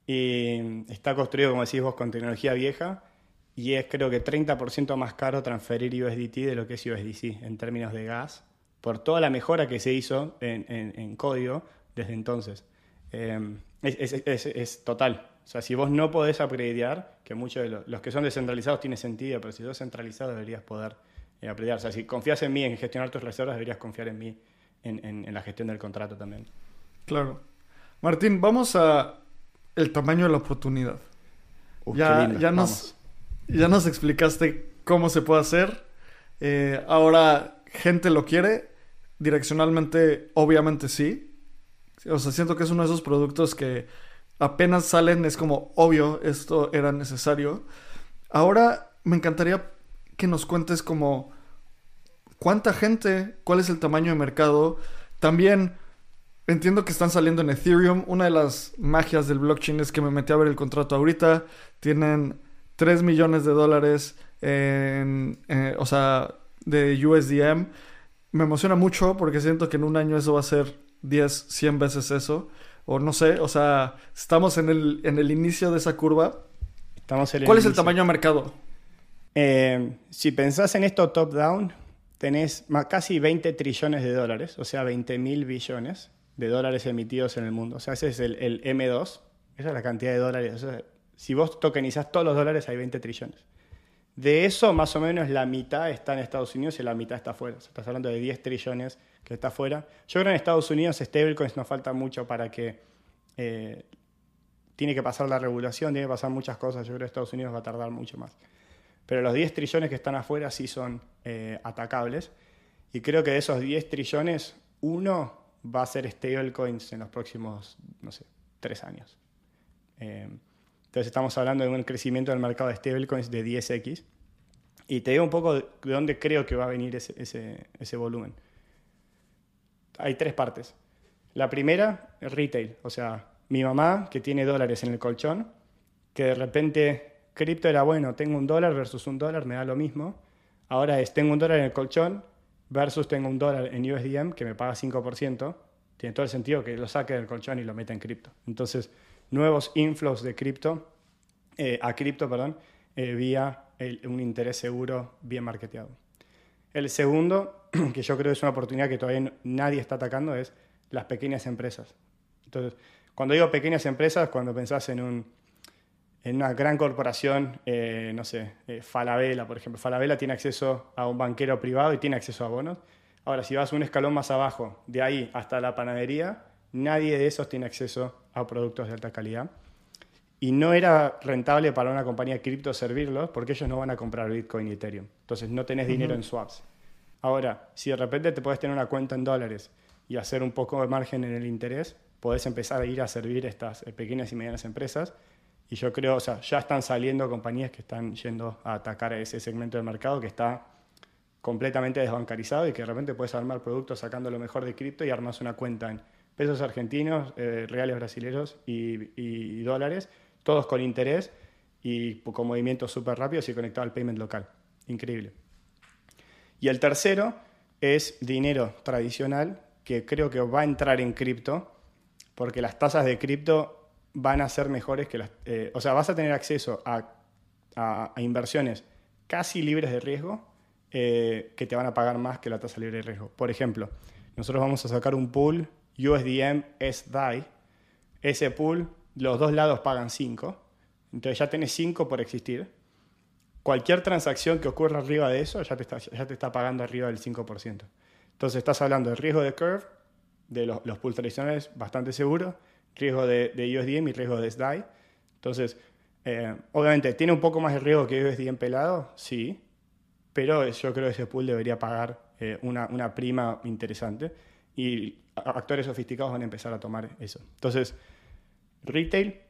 y está construido, como decís vos, con tecnología vieja y es creo que 30% más caro transferir USDT de lo que es USDC en términos de gas, por toda la mejora que se hizo en, en, código desde entonces. Eh, es, es, es, total. O sea, si vos no podés upgradear, que muchos de los, que son descentralizados tiene sentido, pero si sos centralizado deberías poder eh, upgradear. O sea, si confías en mí en gestionar tus reservas, deberías confiar en mí en, en, la gestión del contrato también. Claro. Martín, vamos a el tamaño de la oportunidad. ya, ya nos, ya nos explicaste cómo se puede hacer. Eh, ahora, gente lo quiere. Direccionalmente, obviamente sí. O sea, siento que es uno de esos productos que apenas salen, es como obvio, esto era necesario. Ahora me encantaría que nos cuentes como cuánta gente, cuál es el tamaño de mercado. También entiendo que están saliendo en Ethereum. Una de las magias del blockchain es que me metí a ver el contrato ahorita. Tienen 3 millones de dólares en, eh, o sea, de USDM. Me emociona mucho porque siento que en un año eso va a ser 10, 100 veces eso. O no sé, o sea, estamos en el, en el inicio de esa curva. Estamos ¿Cuál es el tamaño de mercado? Eh, si pensás en esto top-down, tenés casi 20 trillones de dólares, o sea, 20 mil billones de dólares emitidos en el mundo. O sea, ese es el, el M2, esa es la cantidad de dólares. Si vos tokenizás todos los dólares, hay 20 trillones. De eso, más o menos, la mitad está en Estados Unidos y la mitad está afuera. O sea, estás hablando de 10 trillones que está afuera. Yo creo que en Estados Unidos stablecoins nos falta mucho para que... Eh, tiene que pasar la regulación, tiene que pasar muchas cosas. Yo creo que Estados Unidos va a tardar mucho más. Pero los 10 trillones que están afuera sí son eh, atacables. Y creo que de esos 10 trillones, uno va a ser stablecoins en los próximos, no sé, tres años. Eh, entonces estamos hablando de un crecimiento del mercado de stablecoins de 10x. Y te digo un poco de dónde creo que va a venir ese, ese, ese volumen. Hay tres partes. La primera, es retail. O sea, mi mamá que tiene dólares en el colchón, que de repente cripto era bueno, tengo un dólar versus un dólar, me da lo mismo. Ahora es, tengo un dólar en el colchón versus tengo un dólar en USDM que me paga 5%. Tiene todo el sentido que lo saque del colchón y lo meta en cripto. Entonces, nuevos inflows de cripto, eh, a cripto, perdón, eh, vía un interés seguro bien marketeado. El segundo, que yo creo es una oportunidad que todavía nadie está atacando, es las pequeñas empresas. Entonces, cuando digo pequeñas empresas, cuando pensás en, un, en una gran corporación, eh, no sé, Falabella, por ejemplo. Falabella tiene acceso a un banquero privado y tiene acceso a bonos. Ahora, si vas un escalón más abajo, de ahí hasta la panadería, nadie de esos tiene acceso a productos de alta calidad. Y no era rentable para una compañía cripto servirlos porque ellos no van a comprar Bitcoin y Ethereum. Entonces no tenés dinero en swaps. Ahora, si de repente te puedes tener una cuenta en dólares y hacer un poco de margen en el interés, podés empezar a ir a servir estas eh, pequeñas y medianas empresas. Y yo creo, o sea, ya están saliendo compañías que están yendo a atacar a ese segmento del mercado que está completamente desbancarizado y que de repente puedes armar productos sacando lo mejor de cripto y armas una cuenta en pesos argentinos, eh, reales brasileños y, dólares, todos con interés y con movimientos súper rápidos y conectado al payment local. Increíble. Y el tercero es dinero tradicional, que creo que va a entrar en cripto, porque las tasas de cripto van a ser mejores que las... Eh, o sea, vas a tener acceso a, inversiones casi libres de riesgo eh, que te van a pagar más que la tasa libre de riesgo. Por ejemplo, nosotros vamos a sacar un pool USDM es DAI, ese pool, los dos lados pagan 5, entonces ya tenés 5 por existir. Cualquier transacción que ocurra arriba de eso ya te está, ya te está pagando arriba del 5%. Entonces estás hablando de riesgo de curve, de los, los pools tradicionales bastante seguros, riesgo de, de, USDM y riesgo de SDAI. Entonces, eh, obviamente, ¿tiene un poco más de riesgo que USDM pelado? Sí, pero yo creo que ese pool debería pagar eh, una, una prima interesante y actores sofisticados van a empezar a tomar eso. Entonces, retail,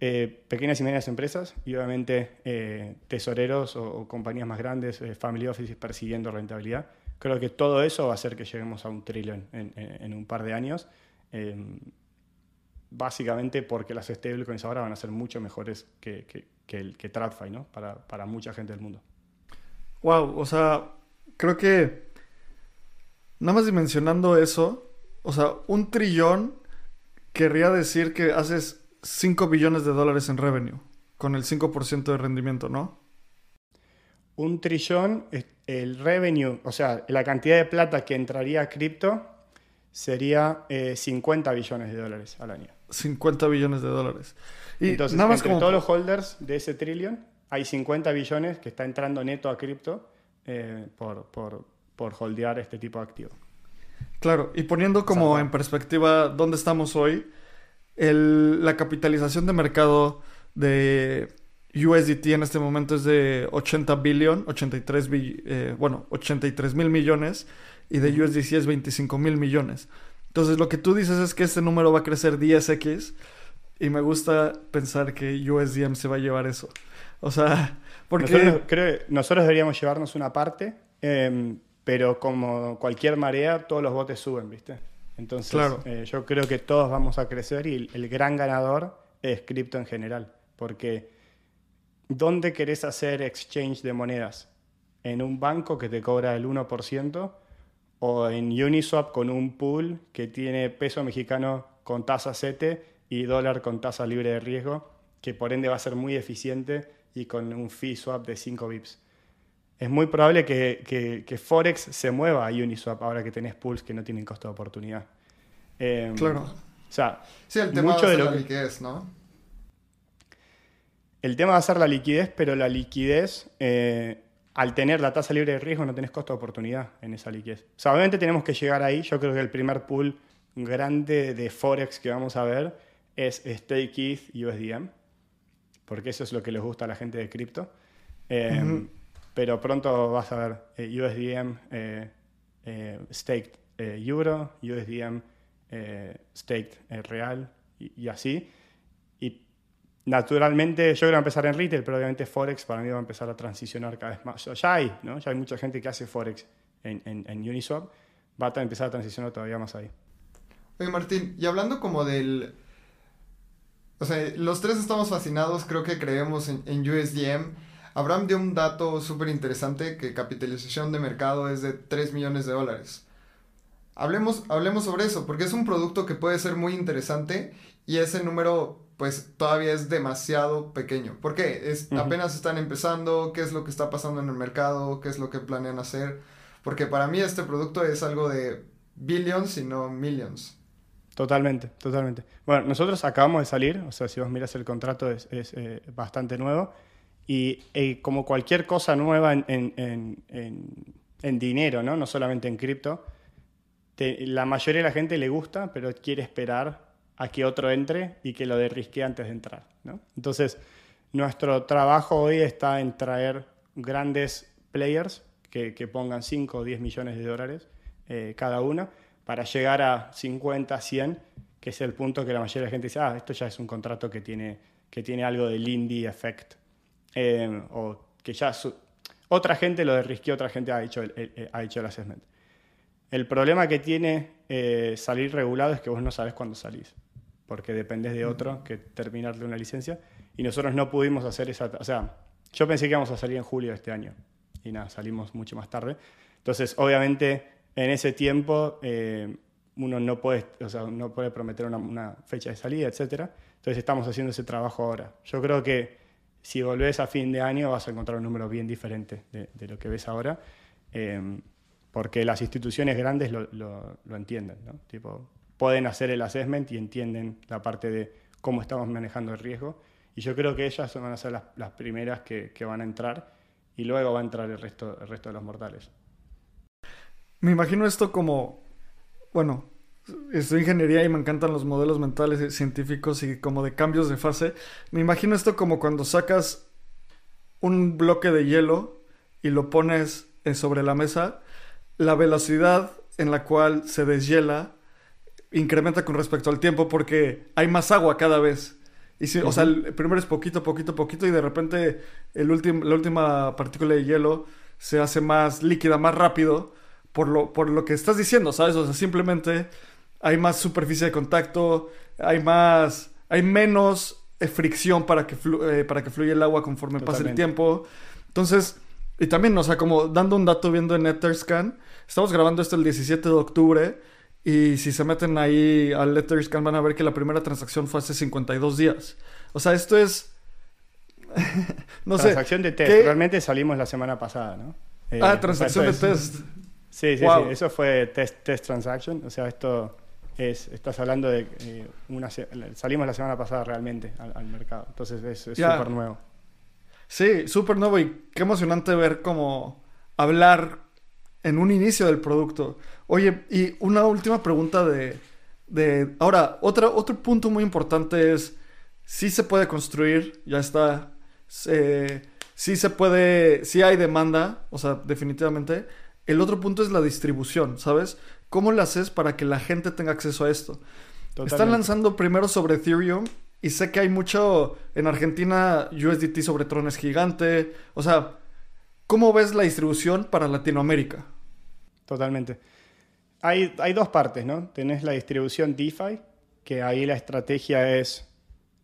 eh, pequeñas y medianas empresas y obviamente eh, tesoreros o, compañías más grandes, eh, family offices persiguiendo rentabilidad. Creo que todo eso va a hacer que lleguemos a un trillón en, un par de años. básicamente porque las stablecoins ahora van a ser mucho mejores que, que, que, TradFi, ¿no? Para, para mucha gente del mundo. Wow, o sea, creo que nada más dimensionando eso, o sea, un trillón querría decir que haces 5 billones de dólares en revenue, con el 5% de rendimiento, ¿no? Un trillón, el revenue, o sea, la cantidad de plata que entraría a cripto sería 50 eh, billones de dólares al año. 50 billones de dólares. Y Entonces, nada más entre como... todos los holders de ese trillón, hay 50 billones que está entrando neto a cripto eh, por, por, por holdear este tipo de activo. Claro, y poniendo como en perspectiva dónde estamos hoy, la capitalización de mercado de USDT en este momento es de 80 billion, 83, eh, bueno, 83 mil millones y de USDC es 25 mil millones. Entonces lo que tú dices es que este número va a crecer 10x y me gusta pensar que USDM se va a llevar eso. O sea, porque... Nosotros, creo, nosotros deberíamos llevarnos una parte, em, pero como cualquier marea, todos los botes suben, ¿viste? Entonces, eh, yo creo que todos vamos a crecer y el, gran ganador es cripto en general. Porque, ¿dónde querés hacer exchange de monedas? ¿En un banco que te cobra el 1%? ¿O en Uniswap con un pool que tiene peso mexicano con tasa CETE y dólar con tasa libre de riesgo? Que por ende va a ser muy eficiente y con un fee swap de 5 bips es muy probable que, Forex se mueva a Uniswap ahora que tenés pools que no tienen costo de oportunidad. Em, claro. O sea, sí, el tema mucho de, la liquidez, ¿no? El tema va a ser la liquidez, pero la liquidez, eh, al tener la tasa libre de riesgo, no tenés costo de oportunidad en esa liquidez. O sea, obviamente tenemos que llegar ahí. Yo creo que el primer pool grande de Forex que vamos a ver es Stake ETH USDM, porque eso es lo que les gusta a la gente de cripto. Em, pero pronto vas a ver eh, USDM eh, eh, staked euro, USDM staked real y, así. Y naturalmente yo quiero empezar en retail, pero obviamente Forex para mí va a empezar a transicionar cada vez más. Ya hay, ¿no? Ya hay mucha gente que hace Forex en, en, Uniswap. Va a empezar a transicionar todavía más ahí. Oye, Martín, y hablando como del... O sea, los tres estamos fascinados, creo que creemos en, en USDM. Abraham dio un dato súper interesante que capitalización de mercado es de 3 millones de dólares. Hablemos, hablemos sobre eso, porque es un producto que puede ser muy interesante y ese número pues todavía es demasiado pequeño. ¿Por qué? Es, Apenas están empezando, qué es lo que está pasando en el mercado, qué es lo que planean hacer. Porque para mí este producto es algo de billions y no millions. Totalmente, totalmente. Bueno, nosotros acabamos de salir, o sea, si vos miras el contrato es, eh, bastante nuevo. Y eh, como cualquier cosa nueva en, dinero, ¿no? no solamente en cripto, la mayoría de la gente le gusta, pero quiere esperar a que otro entre y que lo derrisque antes de entrar. ¿no? Entonces, nuestro trabajo hoy está en traer grandes players que, pongan 5 o 10 millones de dólares eh, cada uno para llegar a 50, 100, que es el punto que la mayoría de la gente dice, ah, esto ya es un contrato que tiene, que tiene algo del indie effect. Em, o que ya otra gente lo derrisqueó, otra gente ha hecho el, ha hecho el assessment. El problema que tiene eh, salir regulado es que vos no sabes cuándo salís, porque dependes de otro que terminarle una licencia, y nosotros no pudimos hacer esa... O sea, yo pensé que íbamos a salir en julio de este año, y nada, salimos mucho más tarde. Entonces, obviamente, en ese tiempo eh, uno no puede, o sea, no puede prometer una, una fecha de salida, etc. Entonces estamos haciendo ese trabajo ahora. Yo creo que si volvés a fin de año vas a encontrar un número bien diferente de, lo que ves ahora, em, porque las instituciones grandes lo, entienden, ¿no? Tipo, pueden hacer el assessment y entienden la parte de cómo estamos manejando el riesgo. Y yo creo que ellas van a ser las, las primeras que, que, van a entrar y luego va a entrar el resto, el resto de los mortales. Me imagino esto como, bueno, estudio ingeniería y me encantan los modelos mentales científicos y como de cambios de fase. Me imagino esto como cuando sacas un bloque de hielo y lo pones eh, sobre la mesa la velocidad en la cual se deshiela incrementa con respecto al tiempo porque hay más agua cada vez. Y si, O sea, el primero es poquito, poquito, poquito y de repente el la última partícula de hielo se hace más líquida, más rápido por lo, por lo que estás diciendo, ¿sabes? O sea, simplemente hay más superficie de contacto, hay más, hay menos eh, fricción para que, eh, para que fluya el agua conforme pase el tiempo. Entonces, y también, o sea, como dando un dato viendo en Etherscan, estamos grabando esto el 17 de octubre y si se meten ahí al Etherscan van a ver que la primera transacción fue hace 52 días. O sea, esto es... no transacción de test. Realmente salimos la semana pasada, ¿no? ah, eh, transacción de test. Sí, sí, sí. Eso fue test, test transaction. O sea, esto es, estás hablando de eh, una, salimos la semana pasada realmente al, mercado. Entonces es súper nuevo. Sí, súper nuevo y qué emocionante ver cómo hablar en un inicio del producto. Oye, y una última pregunta de... de ahora, otra, otro punto muy importante es, si se puede construir, ya está, si se puede, si hay demanda, o sea, definitivamente. El otro punto es la distribución, ¿sabes? ¿Cómo lo haces para que la gente tenga acceso a esto? Están lanzando primero sobre Ethereum y sé que hay mucho en Argentina USDT sobre Tron es gigante. O sea, ¿cómo ves la distribución para Latinoamérica? Totalmente. Hay, hay dos partes, ¿no? Tenés la distribución DeFi, que ahí la estrategia es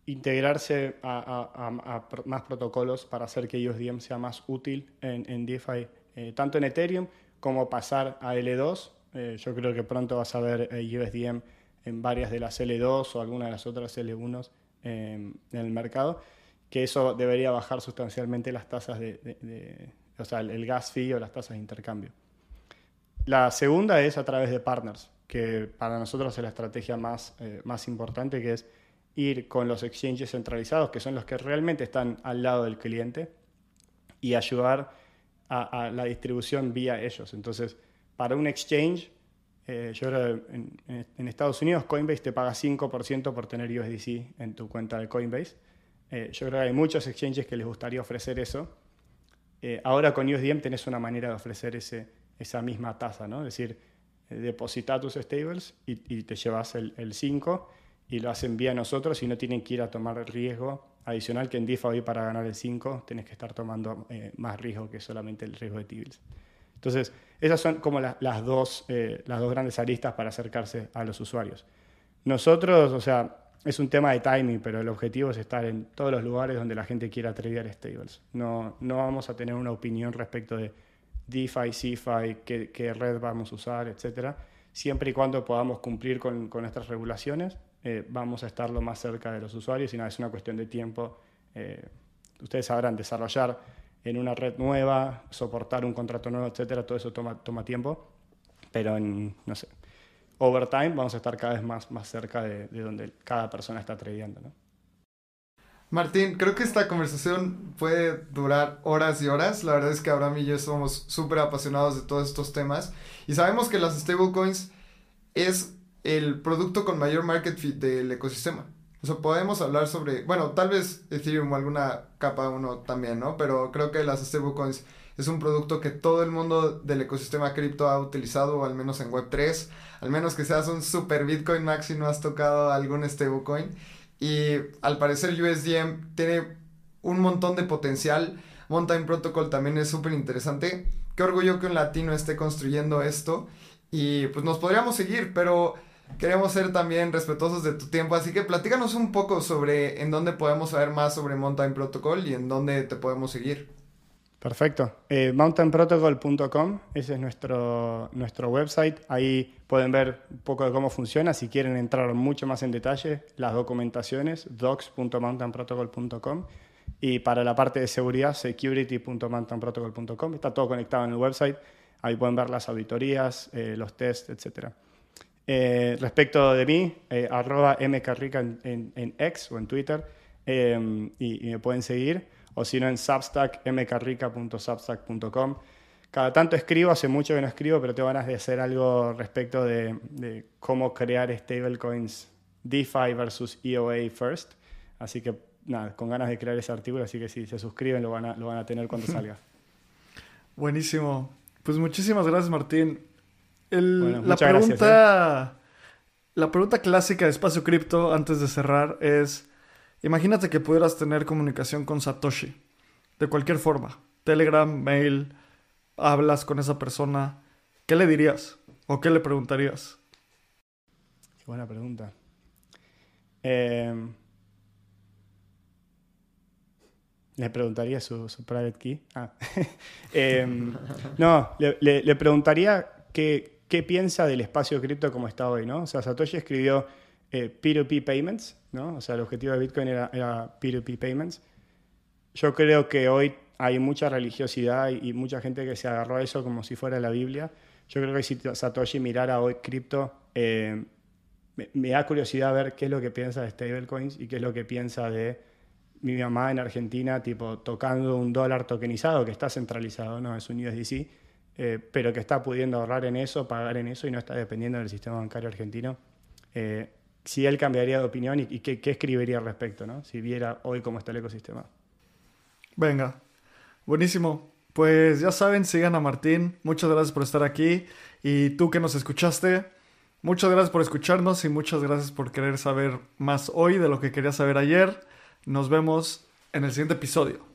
integrarse a, más protocolos para hacer que USDM sea más útil en, en DeFi, eh, tanto en Ethereum como pasar a L2. Eh, yo creo que pronto vas a ver eh, USDM en varias de las L2 o alguna de las otras L1 en el mercado, que eso debería bajar sustancialmente las tasas de, o sea, el gas fee o las tasas de intercambio. La segunda es a través de partners, que para nosotros es la estrategia más, más importante, que es ir con los exchanges centralizados, que son los que realmente están al lado del cliente, y ayudar a, la distribución vía ellos. Entonces, para un exchange, eh, yo creo en, en, Estados Unidos Coinbase te paga 5% por tener USDC en tu cuenta de Coinbase. Eh, yo creo que hay muchos exchanges que les gustaría ofrecer eso. Eh, ahora con USDM tenés una manera de ofrecer ese, esa misma tasa, ¿no? Es decir, deposita tus stables y, te llevas el, el 5 y lo hacen vía nosotros y no tienen que ir a tomar el riesgo adicional que en DeFi hoy para ganar el 5 tenés que estar tomando eh, más riesgo que solamente el riesgo de T-bills. Entonces, esas son como las, dos, eh, las dos grandes aristas para acercarse a los usuarios. Nosotros, o sea, es un tema de timing, pero el objetivo es estar en todos los lugares donde la gente quiera tradear stables. No, no vamos a tener una opinión respecto de DeFi, CeFi, qué, qué red vamos a usar, etc. Siempre y cuando podamos cumplir con, con nuestras regulaciones eh, vamos a estar lo más cerca de los usuarios y nada, es una cuestión de tiempo. Eh, ustedes sabrán desarrollar en una red nueva, soportar un contrato nuevo, etcétera, todo eso toma, tiempo, pero en, no sé, over vamos a estar cada vez más, más cerca de, donde cada persona está tradeando, ¿no? Martín, creo que esta conversación puede durar horas y horas. La verdad es que Abraham y yo somos súper apasionados de todos estos temas y sabemos que las stablecoins es el producto con mayor market fit del ecosistema. O sea, podemos hablar sobre, bueno, tal vez Ethereum o alguna capa uno también, ¿no? Pero creo que las stablecoins es un producto que todo el mundo del ecosistema cripto ha utilizado, o al menos en Web3, al menos que seas un super Bitcoin Max y no has tocado algún stablecoin. Y al parecer USDM tiene un montón de potencial. Mountain Protocol también es súper interesante. Qué orgullo que un latino esté construyendo esto. Y pues nos podríamos seguir, pero queremos ser también respetuosos de tu tiempo, así que platícanos un poco sobre en dónde podemos saber más sobre Mountain Protocol y en dónde te podemos seguir. Perfecto. Eh, mountainprotocol.com, ese es nuestro, nuestro website. Ahí pueden ver un poco de cómo funciona. Si quieren entrar mucho más en detalle, las documentaciones, docs.mountainprotocol.com. Y para la parte de seguridad, security.mountainprotocol.com. Está todo conectado en el website. Ahí pueden ver las auditorías, eh, los tests, etcétera. Eh, respecto de mí, arroba mcarrica en, en, X o en Twitter y, me pueden seguir. O si no, en Substack, mcarrica.substack.com. Cada tanto escribo, hace mucho que no escribo, pero tengo ganas de hacer algo respecto de, cómo crear stablecoins DeFi versus EOA first. Así que nada, con ganas de crear ese artículo, así que si se suscriben lo van a, lo van a tener cuando salga. Buenísimo. Pues muchísimas gracias, Martín. El- Bueno, la muchas gracias, pregunta. La pregunta clásica de Espacio Cripto antes de cerrar es: Imagínate que pudieras tener comunicación con Satoshi. De cualquier forma. Telegram, mail, hablas con esa persona. ¿Qué le dirías? ¿O qué le preguntarías? Qué buena pregunta. Eh, le preguntaría su, su private key. Ah. Eh, no, le, le- le preguntaría qué, qué piensa del espacio cripto como está hoy, ¿no? O sea, Satoshi escribió eh, P2P payments, ¿no? O sea, el objetivo de Bitcoin era, era P2P payments. Yo creo que hoy hay mucha religiosidad y, mucha gente que se agarró a eso como si fuera la Biblia. Yo creo que si Satoshi mirara hoy cripto, eh, me, me da curiosidad ver qué es lo que piensa de stablecoins y qué es lo que piensa de mi mamá en Argentina, tipo tocando un dólar tokenizado que está centralizado, no es un USDC, eh, pero que está pudiendo ahorrar en eso, pagar en eso y no está dependiendo del sistema bancario argentino. Eh, si él cambiaría de opinión y, qué, qué escribiría al respecto, ¿no? si viera hoy cómo está el ecosistema. Venga. Buenísimo. Pues ya saben, sigan a Martín. Muchas gracias por estar aquí. Y tú que nos escuchaste, muchas gracias por escucharnos y muchas gracias por querer saber más hoy de lo que querías saber ayer. Nos vemos en el siguiente episodio.